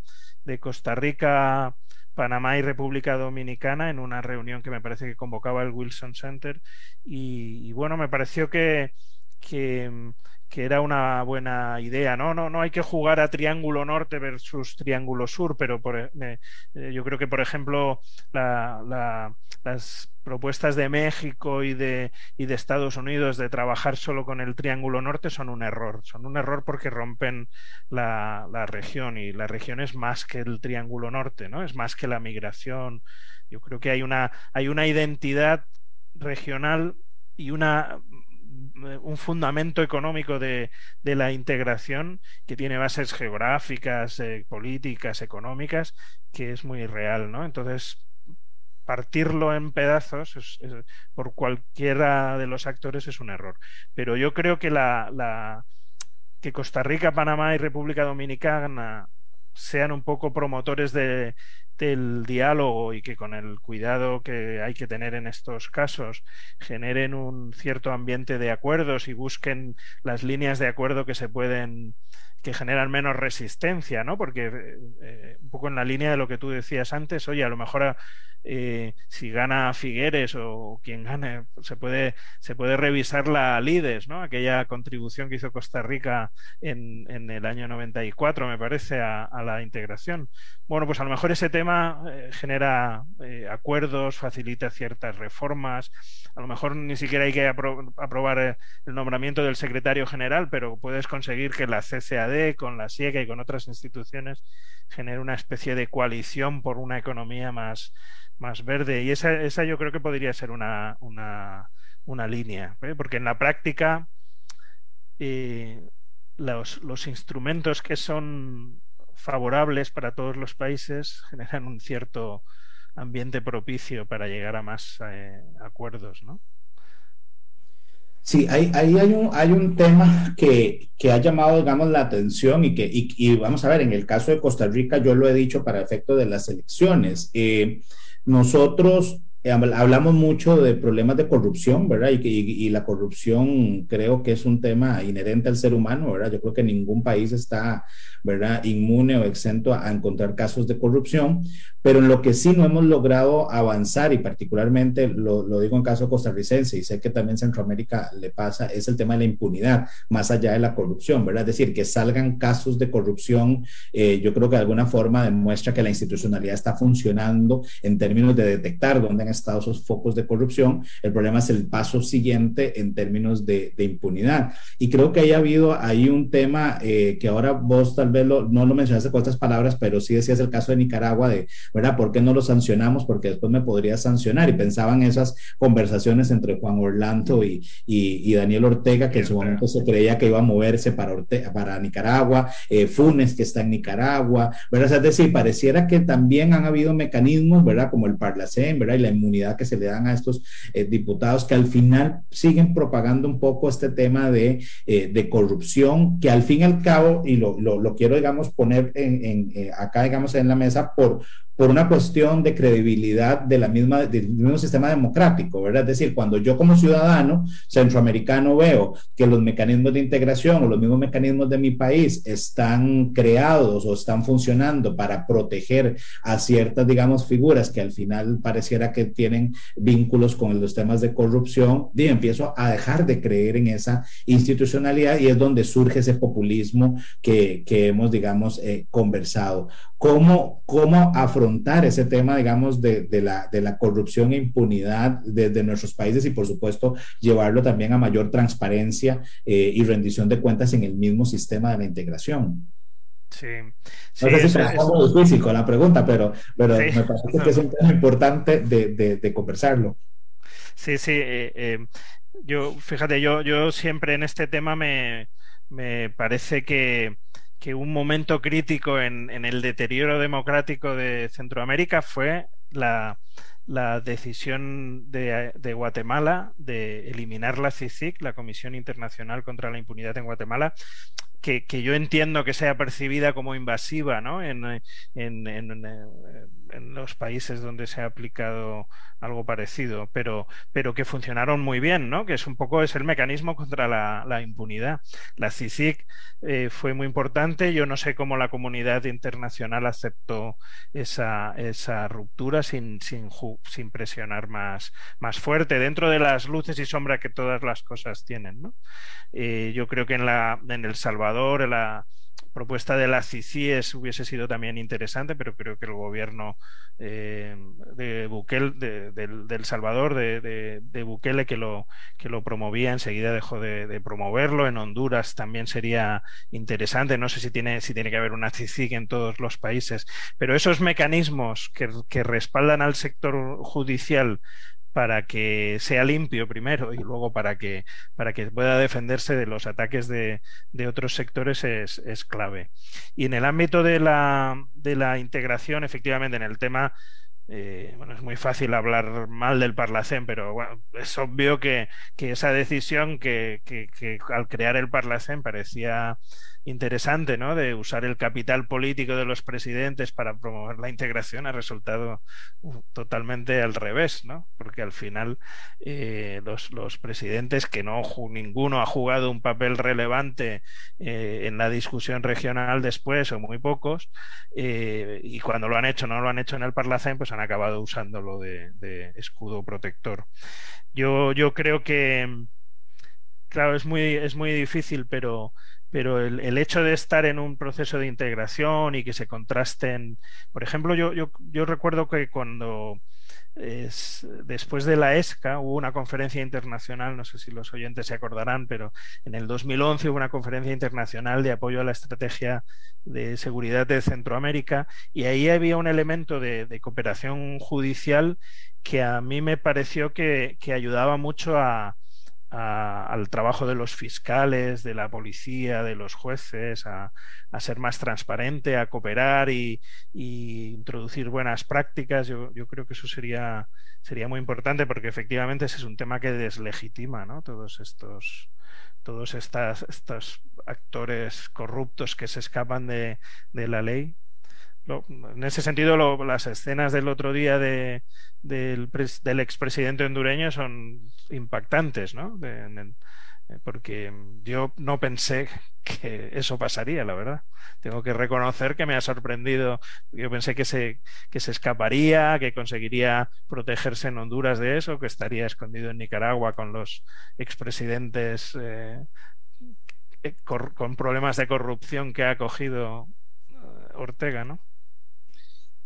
Speaker 3: Costa Rica, Panamá y República Dominicana en una reunión que me parece que convocaba el Wilson Center y, bueno, me pareció que, que era una buena idea. ¿no? No, no hay que jugar a Triángulo Norte versus Triángulo Sur, pero e, eh, yo creo que, por ejemplo, las propuestas de México y de, y de Estados Unidos de trabajar solo con el Triángulo Norte son un error. Son un error porque rompen la, la región y la región es más que el Triángulo Norte, ¿no? es más que la migración. Yo creo que hay una, hay una identidad regional y una un fundamento económico de, la integración que tiene bases geográficas, eh, políticas, económicas, que es muy real, ¿no? Entonces, partirlo en pedazos por cualquiera de los actores es un error. Pero yo creo que la, que Costa Rica, Panamá y República Dominicana sean un poco promotores de, del diálogo y que con el cuidado que hay que tener en estos casos generen un cierto ambiente de acuerdos y busquen las líneas de acuerdo que se pueden que generan menos resistencia, ¿no? Porque eh, un poco en la línea de lo que tú decías antes, oye, a lo mejor eh, si gana Figueres o quien gane, se puede, se puede revisar la Lides, ¿no? aquella contribución que hizo Costa Rica en, en el año 94, me parece, a, la integración. Bueno, pues a lo mejor ese tema eh, genera eh, acuerdos, facilita ciertas reformas, a lo mejor ni siquiera hay que aprobar el nombramiento del secretario general, pero puedes conseguir que la Con la SIEGA y con otras instituciones genere una especie de coalición por una economía más más verde. Y esa, esa yo creo que podría ser una, una, una línea, ¿eh? porque en la práctica eh, los, los, instrumentos que son favorables para todos los países generan un cierto ambiente propicio para llegar a más eh, acuerdos, ¿no?
Speaker 2: Sí, ahí, hay, un, hay un tema que, que, ha llamado, digamos, la atención y que, y, vamos a ver, en el caso de Costa Rica, yo lo he dicho para efecto de las elecciones. Eh, nosotros hablamos mucho de problemas de corrupción, ¿verdad? Y, y, la corrupción creo que es un tema inherente al ser humano, ¿verdad? Yo creo que ningún país está, ¿verdad? Inmune o exento a, encontrar casos de corrupción, pero en lo que sí no hemos logrado avanzar, y particularmente lo, lo, digo en caso costarricense, y sé que también Centroamérica le pasa, es el tema de la impunidad, más allá de la corrupción, ¿verdad? Es decir, que salgan casos de corrupción, eh, yo creo que de alguna forma demuestra que la institucionalidad está funcionando en términos de detectar dónde estado esos focos de corrupción. El problema es el paso siguiente en términos de, impunidad. Y creo que haya habido ahí un tema eh, que ahora vos tal vez no lo mencionaste con otras palabras, pero sí decías el caso de Nicaragua, de, ¿verdad? ¿Por qué no lo sancionamos? Porque después me podría sancionar. Y pensaban esas conversaciones entre Juan Orlando y, y, Daniel Ortega, que en su momento se creía que iba a moverse para, para Nicaragua, eh, Funes, que está en Nicaragua, ¿verdad? Es decir, pareciera que también han habido mecanismos, ¿verdad? Como el Parlacén, ¿verdad? Y la inmunidad que se le dan a estos eh, diputados que al final siguen propagando un poco este tema de, eh, de corrupción, que al fin y al cabo, y lo, lo, lo quiero, digamos, poner en, en, eh, acá, digamos, en la mesa por, por una cuestión de credibilidad de la misma, del mismo sistema democrático, ¿verdad? Es decir, cuando yo como ciudadano centroamericano veo que los mecanismos de integración o los mismos mecanismos de mi país están creados o están funcionando para proteger a ciertas, digamos, figuras que al final pareciera que tienen vínculos con los temas de corrupción, y empiezo a dejar de creer en esa institucionalidad y es donde surge ese populismo que, que hemos, digamos, eh, conversado. ¿Cómo, cómo afrontar ese tema, digamos, de, de, la, de la corrupción e impunidad desde nuestros países y, por supuesto, llevarlo también a mayor transparencia eh, y rendición de cuentas en el mismo sistema de la integración?
Speaker 3: Sí.
Speaker 2: sí no sé si es, físico la pregunta, pero, pero me parece que es un tema importante de, de, conversarlo.
Speaker 3: Sí, sí. Eh, eh, yo, fíjate, yo, yo siempre en este tema me, me parece que que un momento crítico en, el deterioro democrático de Centroamérica fue la, decisión de, Guatemala de eliminar la CICIC, la Comisión Internacional contra la Impunidad en Guatemala. que, yo entiendo que sea percibida como invasiva ¿no? en, en, los países donde se ha aplicado algo parecido, pero, pero que funcionaron muy bien, ¿no? que es un poco es el mecanismo contra la, impunidad. La CICIC eh, fue muy importante, yo no sé cómo la comunidad internacional aceptó esa, esa ruptura sin, sin, sin presionar más, más fuerte, dentro de las luces y sombras que todas las cosas tienen. ¿no? Eh, yo creo que en, la, en El Salvador, en la propuesta de la CICIES hubiese sido también interesante, pero creo que el gobierno eh, de Bukele, del, Salvador, de, Bukele, que lo, que lo promovía, enseguida dejó de, promoverlo. En Honduras también sería interesante. No sé si tiene, si tiene que haber una CICIG en todos los países, pero esos mecanismos que respaldan al sector judicial para que sea limpio primero y luego para que, para que pueda defenderse de los ataques de, de otros sectores es, es, clave. Y en el ámbito de la, de la integración, efectivamente, en el tema eh, bueno, es muy fácil hablar mal del Parlacén, pero bueno, es obvio que, que esa decisión que, que, que, al crear el Parlacén parecía interesante, ¿no? De usar el capital político de los presidentes para promover la integración ha resultado uh, totalmente al revés, ¿no? Porque al final eh, los, los, presidentes, que no ninguno ha jugado un papel relevante eh, en la discusión regional después, o muy pocos, eh, y cuando lo han hecho, no lo han hecho en el Parlacén, pues han acabado usándolo de, de escudo protector. Yo, yo creo que, claro, es muy, es muy difícil, pero pero el, el, hecho de estar en un proceso de integración y que se contrasten, por ejemplo, yo, yo, yo recuerdo que cuando es, después de la ESCA hubo una conferencia internacional, no sé si los oyentes se acordarán, pero en el 2011 hubo una conferencia internacional de apoyo a la estrategia de seguridad de Centroamérica y ahí había un elemento de, de cooperación judicial que a mí me pareció que, que ayudaba mucho a, al trabajo de los fiscales, de la policía, de los jueces, a, ser más transparente, a cooperar y, introducir buenas prácticas. Yo, creo que eso sería, sería muy importante porque efectivamente ese es un tema que deslegitima ¿no? todos estos todos estas, estos actores corruptos que se escapan de, de la ley en ese sentido, las escenas del otro día de, del, del expresidente hondureño son impactantes, ¿no? Eh, porque yo no pensé que eso pasaría, la verdad. Tengo que reconocer que me ha sorprendido. Yo pensé que se, que se escaparía, que conseguiría protegerse en Honduras de eso, que estaría escondido en Nicaragua con los expresidentes eh, eh, con problemas de corrupción que ha cogido Ortega, ¿no?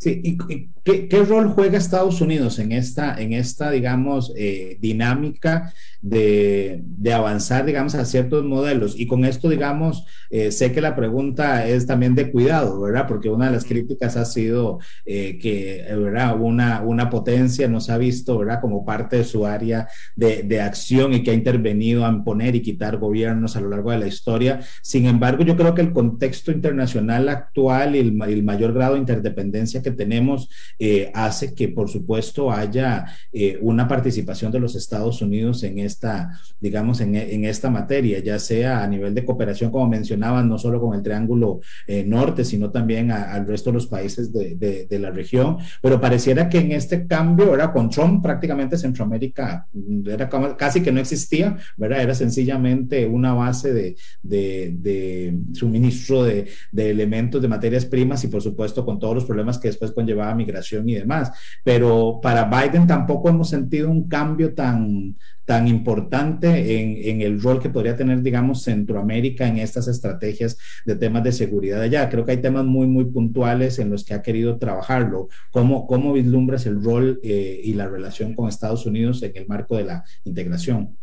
Speaker 2: Sí, ¿y, qué, rol juega Estados Unidos en esta, en esta digamos, eh, dinámica de, avanzar, digamos, a ciertos modelos? Y con esto, digamos, eh, sé que la pregunta es también de cuidado, ¿verdad? Porque una de las críticas ha sido eh, que, ¿verdad? Una, una potencia nos ha visto, ¿verdad? Como parte de su área de, de acción y que ha intervenido a imponer y quitar gobiernos a lo largo de la historia. Sin embargo, yo creo que el contexto internacional actual y el, el mayor grado de interdependencia que tenemos eh, hace que, por supuesto, haya eh, una participación de los Estados Unidos en esta, digamos, en, esta materia, ya sea a nivel de cooperación, como mencionaban, no solo con el Triángulo eh, Norte, sino también al resto de los países de, la región. Pero pareciera que en este cambio, era con Trump prácticamente Centroamérica mm, era casi que no existía, ¿verdad? Era sencillamente una base de, de suministro de, elementos, de materias primas y, por supuesto, con todos los problemas que después conllevaba migración y demás. Pero para Biden tampoco hemos sentido un cambio tan, tan importante en, el rol que podría tener, digamos, Centroamérica en estas estrategias de temas de seguridad allá. Creo que hay temas muy, muy puntuales en los que ha querido trabajarlo. ¿Cómo, cómo vislumbras el rol eh, y la relación con Estados Unidos en el marco de la integración?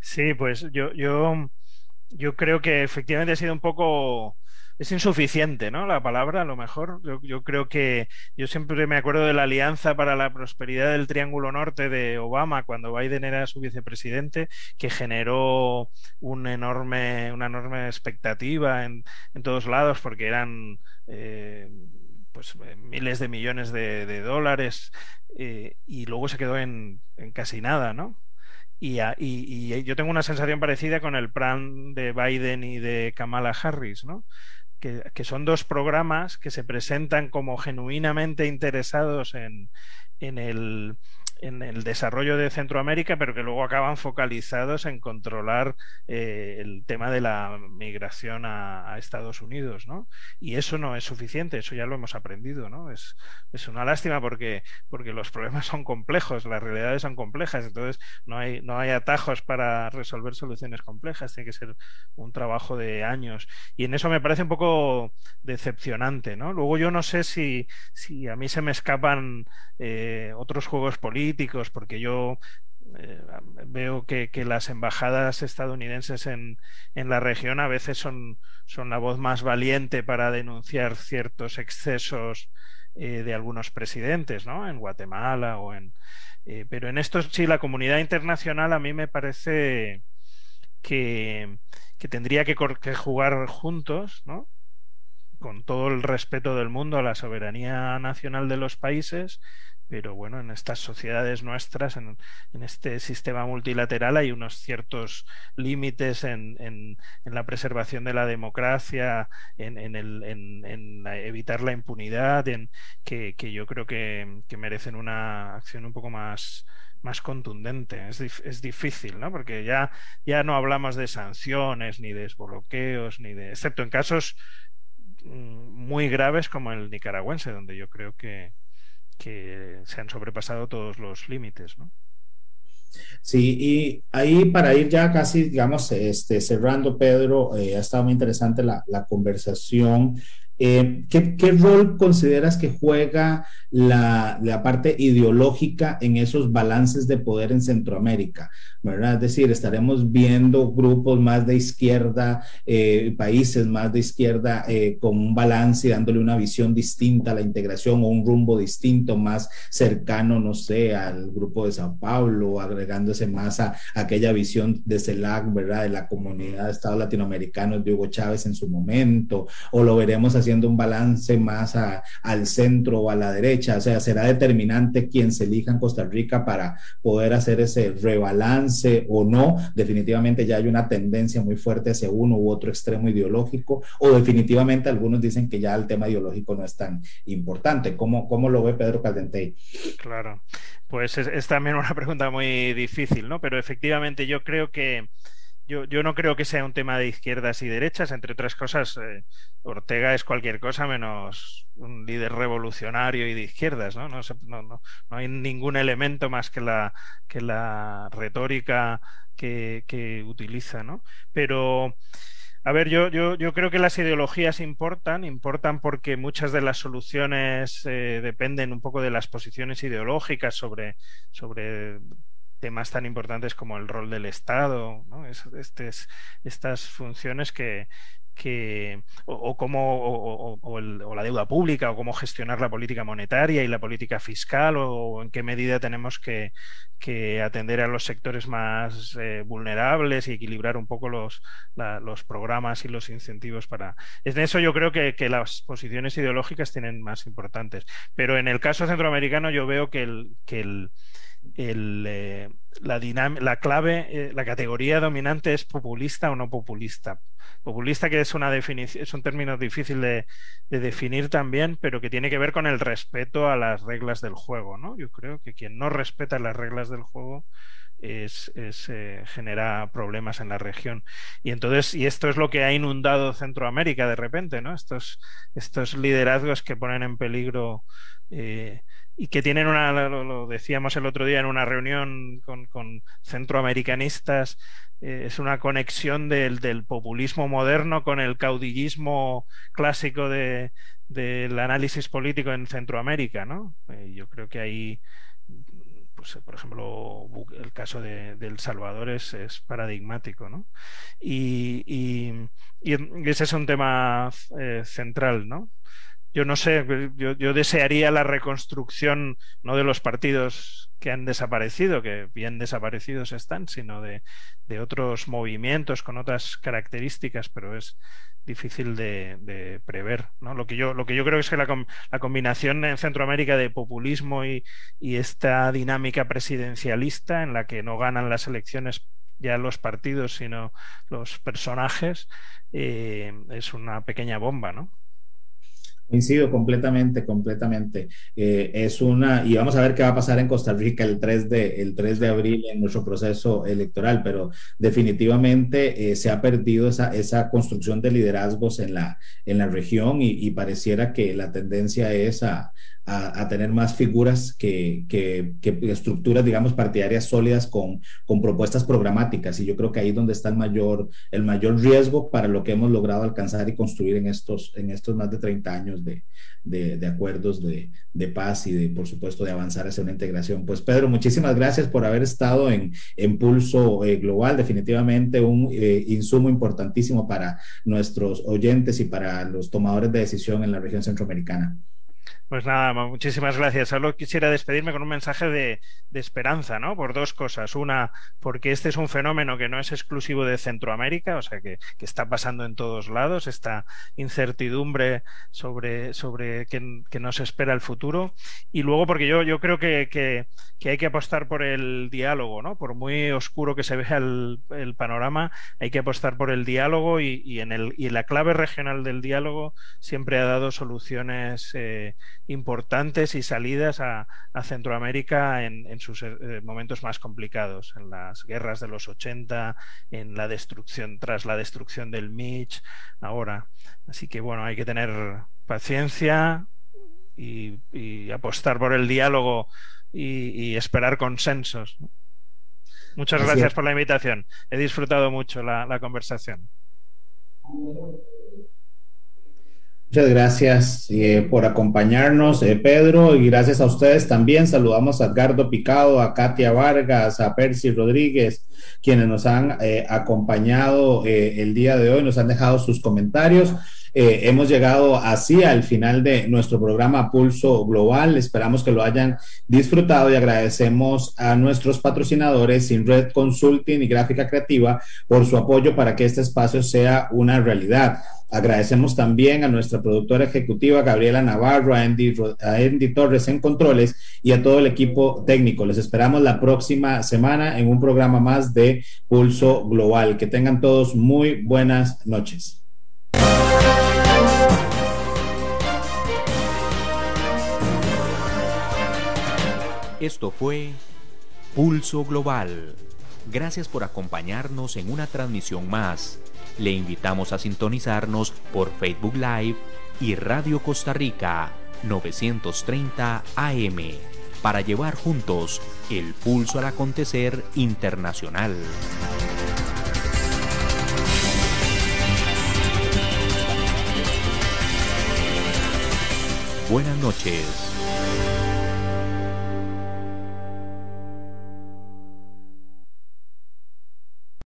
Speaker 3: Sí, pues yo, yo, yo creo que efectivamente ha sido un poco es insuficiente, ¿no? La palabra, a lo mejor. Yo, creo que yo siempre me acuerdo de la Alianza para la Prosperidad del Triángulo Norte de Obama cuando Biden era su vicepresidente, que generó un enorme, una enorme expectativa en, en todos lados porque eran eh, pues miles de millones de, dólares eh, y luego se quedó en, en casi nada, ¿no? y, yo tengo una sensación parecida con el plan de Biden y de Kamala Harris, ¿no? Que, son dos programas que se presentan como genuinamente interesados en, en el en el desarrollo de Centroamérica, pero que luego acaban focalizados en controlar eh, el tema de la migración a, Estados Unidos, ¿no? Y eso no es suficiente, eso ya lo hemos aprendido, ¿no? Es, es una lástima porque, porque los problemas son complejos, las realidades son complejas, entonces no hay, no hay atajos para resolver soluciones complejas, tiene que ser un trabajo de años. Y en eso me parece un poco decepcionante, ¿no? Luego yo no sé si, si a mí se me escapan eh, otros juegos políticos, porque yo eh, veo que, las embajadas estadounidenses en, en, la región a veces son, son la voz más valiente para denunciar ciertos excesos eh, de algunos presidentes, ¿no? En Guatemala o en... pero en esto sí, la comunidad internacional a mí me parece que, que tendría que, que jugar juntos, ¿no? con todo el respeto del mundo a la soberanía nacional de los países, pero bueno, en estas sociedades nuestras, en, este sistema multilateral, hay unos ciertos límites en, en, la preservación de la democracia, en, el, evitar la impunidad, en, que, yo creo que, merecen una acción un poco más, más contundente. Es, es, difícil, ¿no? Porque ya, ya no hablamos de sanciones, ni de desbloqueos, ni de. excepto en casos mm, muy graves como el nicaragüense, donde yo creo que, que se han sobrepasado todos los límites, ¿no?
Speaker 2: Sí, y ahí para ir ya casi, digamos, este, cerrando, Pedro, eh, ha estado muy interesante la, la conversación. Eh, ¿qué, rol consideras que juega la, parte ideológica en esos balances de poder en Centroamérica? Es decir, estaremos viendo grupos más de izquierda, eh, países más de izquierda eh, con un balance y dándole una visión distinta a la integración o un rumbo distinto, más cercano, no sé, al grupo de Sao Paulo, agregándose más a, aquella visión de CELAC, ¿verdad? De la comunidad de Estados Latinoamericanos de Hugo Chávez en su momento, o lo veremos haciendo un balance más al centro o a la derecha, o sea, será determinante quien se elija en Costa Rica para poder hacer ese rebalance o no. Definitivamente ya hay una tendencia muy fuerte hacia uno u otro extremo ideológico, o definitivamente algunos dicen que ya el tema ideológico no es tan importante. ¿Cómo, cómo lo ve Pedro Caldentey?
Speaker 3: Claro, pues es, es también una pregunta muy difícil, ¿no? Pero efectivamente yo creo que yo, yo, no creo que sea un tema de izquierdas y derechas, entre otras cosas, eh, Ortega es cualquier cosa menos un líder revolucionario y de izquierdas, ¿no? No, no, no, no hay ningún elemento más que la, que la retórica que, que utiliza, ¿no? Pero, a ver, yo, yo, yo creo que las ideologías importan, importan porque muchas de las soluciones eh, dependen un poco de las posiciones ideológicas sobre, sobre temas tan importantes como el rol del Estado, ¿no? este, estas funciones que, que o, como o, la deuda pública o cómo gestionar la política monetaria y la política fiscal o, en qué medida tenemos que, que atender a los sectores más eh, vulnerables y equilibrar un poco los, los programas y los incentivos para en eso yo creo que, que, las posiciones ideológicas tienen más importantes pero en el caso centroamericano yo veo que el, que el eh, la, la, clave, eh, la categoría dominante es populista o no populista. Populista que es una definición, es un término difícil de, definir también, pero que tiene que ver con el respeto a las reglas del juego, ¿no? Yo creo que quien no respeta las reglas del juego es, eh, genera problemas en la región. Y entonces, y esto es lo que ha inundado Centroamérica de repente, ¿no? Estos, estos liderazgos que ponen en peligro y que tienen una, lo, decíamos el otro día en una reunión con, con centroamericanistas, eh, es una conexión del, del, populismo moderno con el caudillismo clásico de, del análisis político en Centroamérica, ¿no? Eh, yo creo que ahí, pues, por ejemplo, el caso de, El Salvador es, paradigmático, ¿no? Y, y, y, ese es un tema eh, central, ¿no? Yo no sé, yo, desearía la reconstrucción no de los partidos que han desaparecido, que bien desaparecidos están, sino de, otros movimientos con otras características, pero es difícil de, prever. ¿no? Lo, que yo, lo que yo creo es que la, combinación en Centroamérica de populismo y, y esta dinámica presidencialista en la que no ganan las elecciones ya los partidos, sino los personajes, eh, es una pequeña bomba, ¿no?
Speaker 2: Coincido completamente, completamente. Eh, es una, y vamos a ver qué va a pasar en Costa Rica el 3 de, el 3 de abril en nuestro proceso electoral, pero definitivamente eh, se ha perdido esa, esa construcción de liderazgos en la, en la región y pareciera que la tendencia es a, a, tener más figuras que, que, estructuras, digamos, partidarias sólidas con, con, propuestas programáticas. Y yo creo que ahí es donde está el mayor, el mayor riesgo para lo que hemos logrado alcanzar y construir en estos, en estos más de 30 años de, de, acuerdos de, de, paz y de, por supuesto, de avanzar hacia una integración. Pues Pedro, muchísimas gracias por haber estado en, en Pulso eh, Global, definitivamente un eh, insumo importantísimo para nuestros oyentes y para los tomadores de decisión en la región centroamericana.
Speaker 3: Pues nada, muchísimas gracias. Solo quisiera despedirme con un mensaje de, esperanza, ¿no? Por dos cosas. Una, porque este es un fenómeno que no es exclusivo de Centroamérica, o sea, que, está pasando en todos lados, esta incertidumbre sobre, sobre qué, nos espera el futuro. Y luego, porque yo, yo creo que, hay que apostar por el diálogo, ¿no? Por muy oscuro que se vea el, panorama, hay que apostar por el diálogo y, en el, y la clave regional del diálogo siempre ha dado soluciones. Eh, importantes y salidas a, Centroamérica en, sus eh, momentos más complicados, en las guerras de los 80, en la destrucción, tras la destrucción del Mitch, ahora. Así que bueno, hay que tener paciencia y, apostar por el diálogo y, esperar consensos. Muchas gracias por la invitación. He disfrutado mucho la, la conversación.
Speaker 2: Muchas gracias eh, por acompañarnos, eh, Pedro, y gracias a ustedes también. Saludamos a Edgardo Picado, a Katia Vargas, a Percy Rodríguez, quienes nos han eh, acompañado el día de hoy, nos han dejado sus comentarios. Hemos llegado así al final de nuestro programa Pulso Global. Esperamos que lo hayan disfrutado y agradecemos a nuestros patrocinadores Red Consulting y Gráfica Creativa por su apoyo para que este espacio sea una realidad. Agradecemos también a nuestra productora ejecutiva Gabriela Navarro, a Andy, Torres en controles y a todo el equipo técnico. Les esperamos la próxima semana en un programa más de Pulso Global. Que tengan todos muy buenas noches.
Speaker 1: Esto fue Pulso Global. Gracias por acompañarnos en una transmisión más le invitamos a sintonizarnos por Facebook Live y Radio Costa Rica 930 AM para llevar juntos el pulso al acontecer internacional. Buenas noches.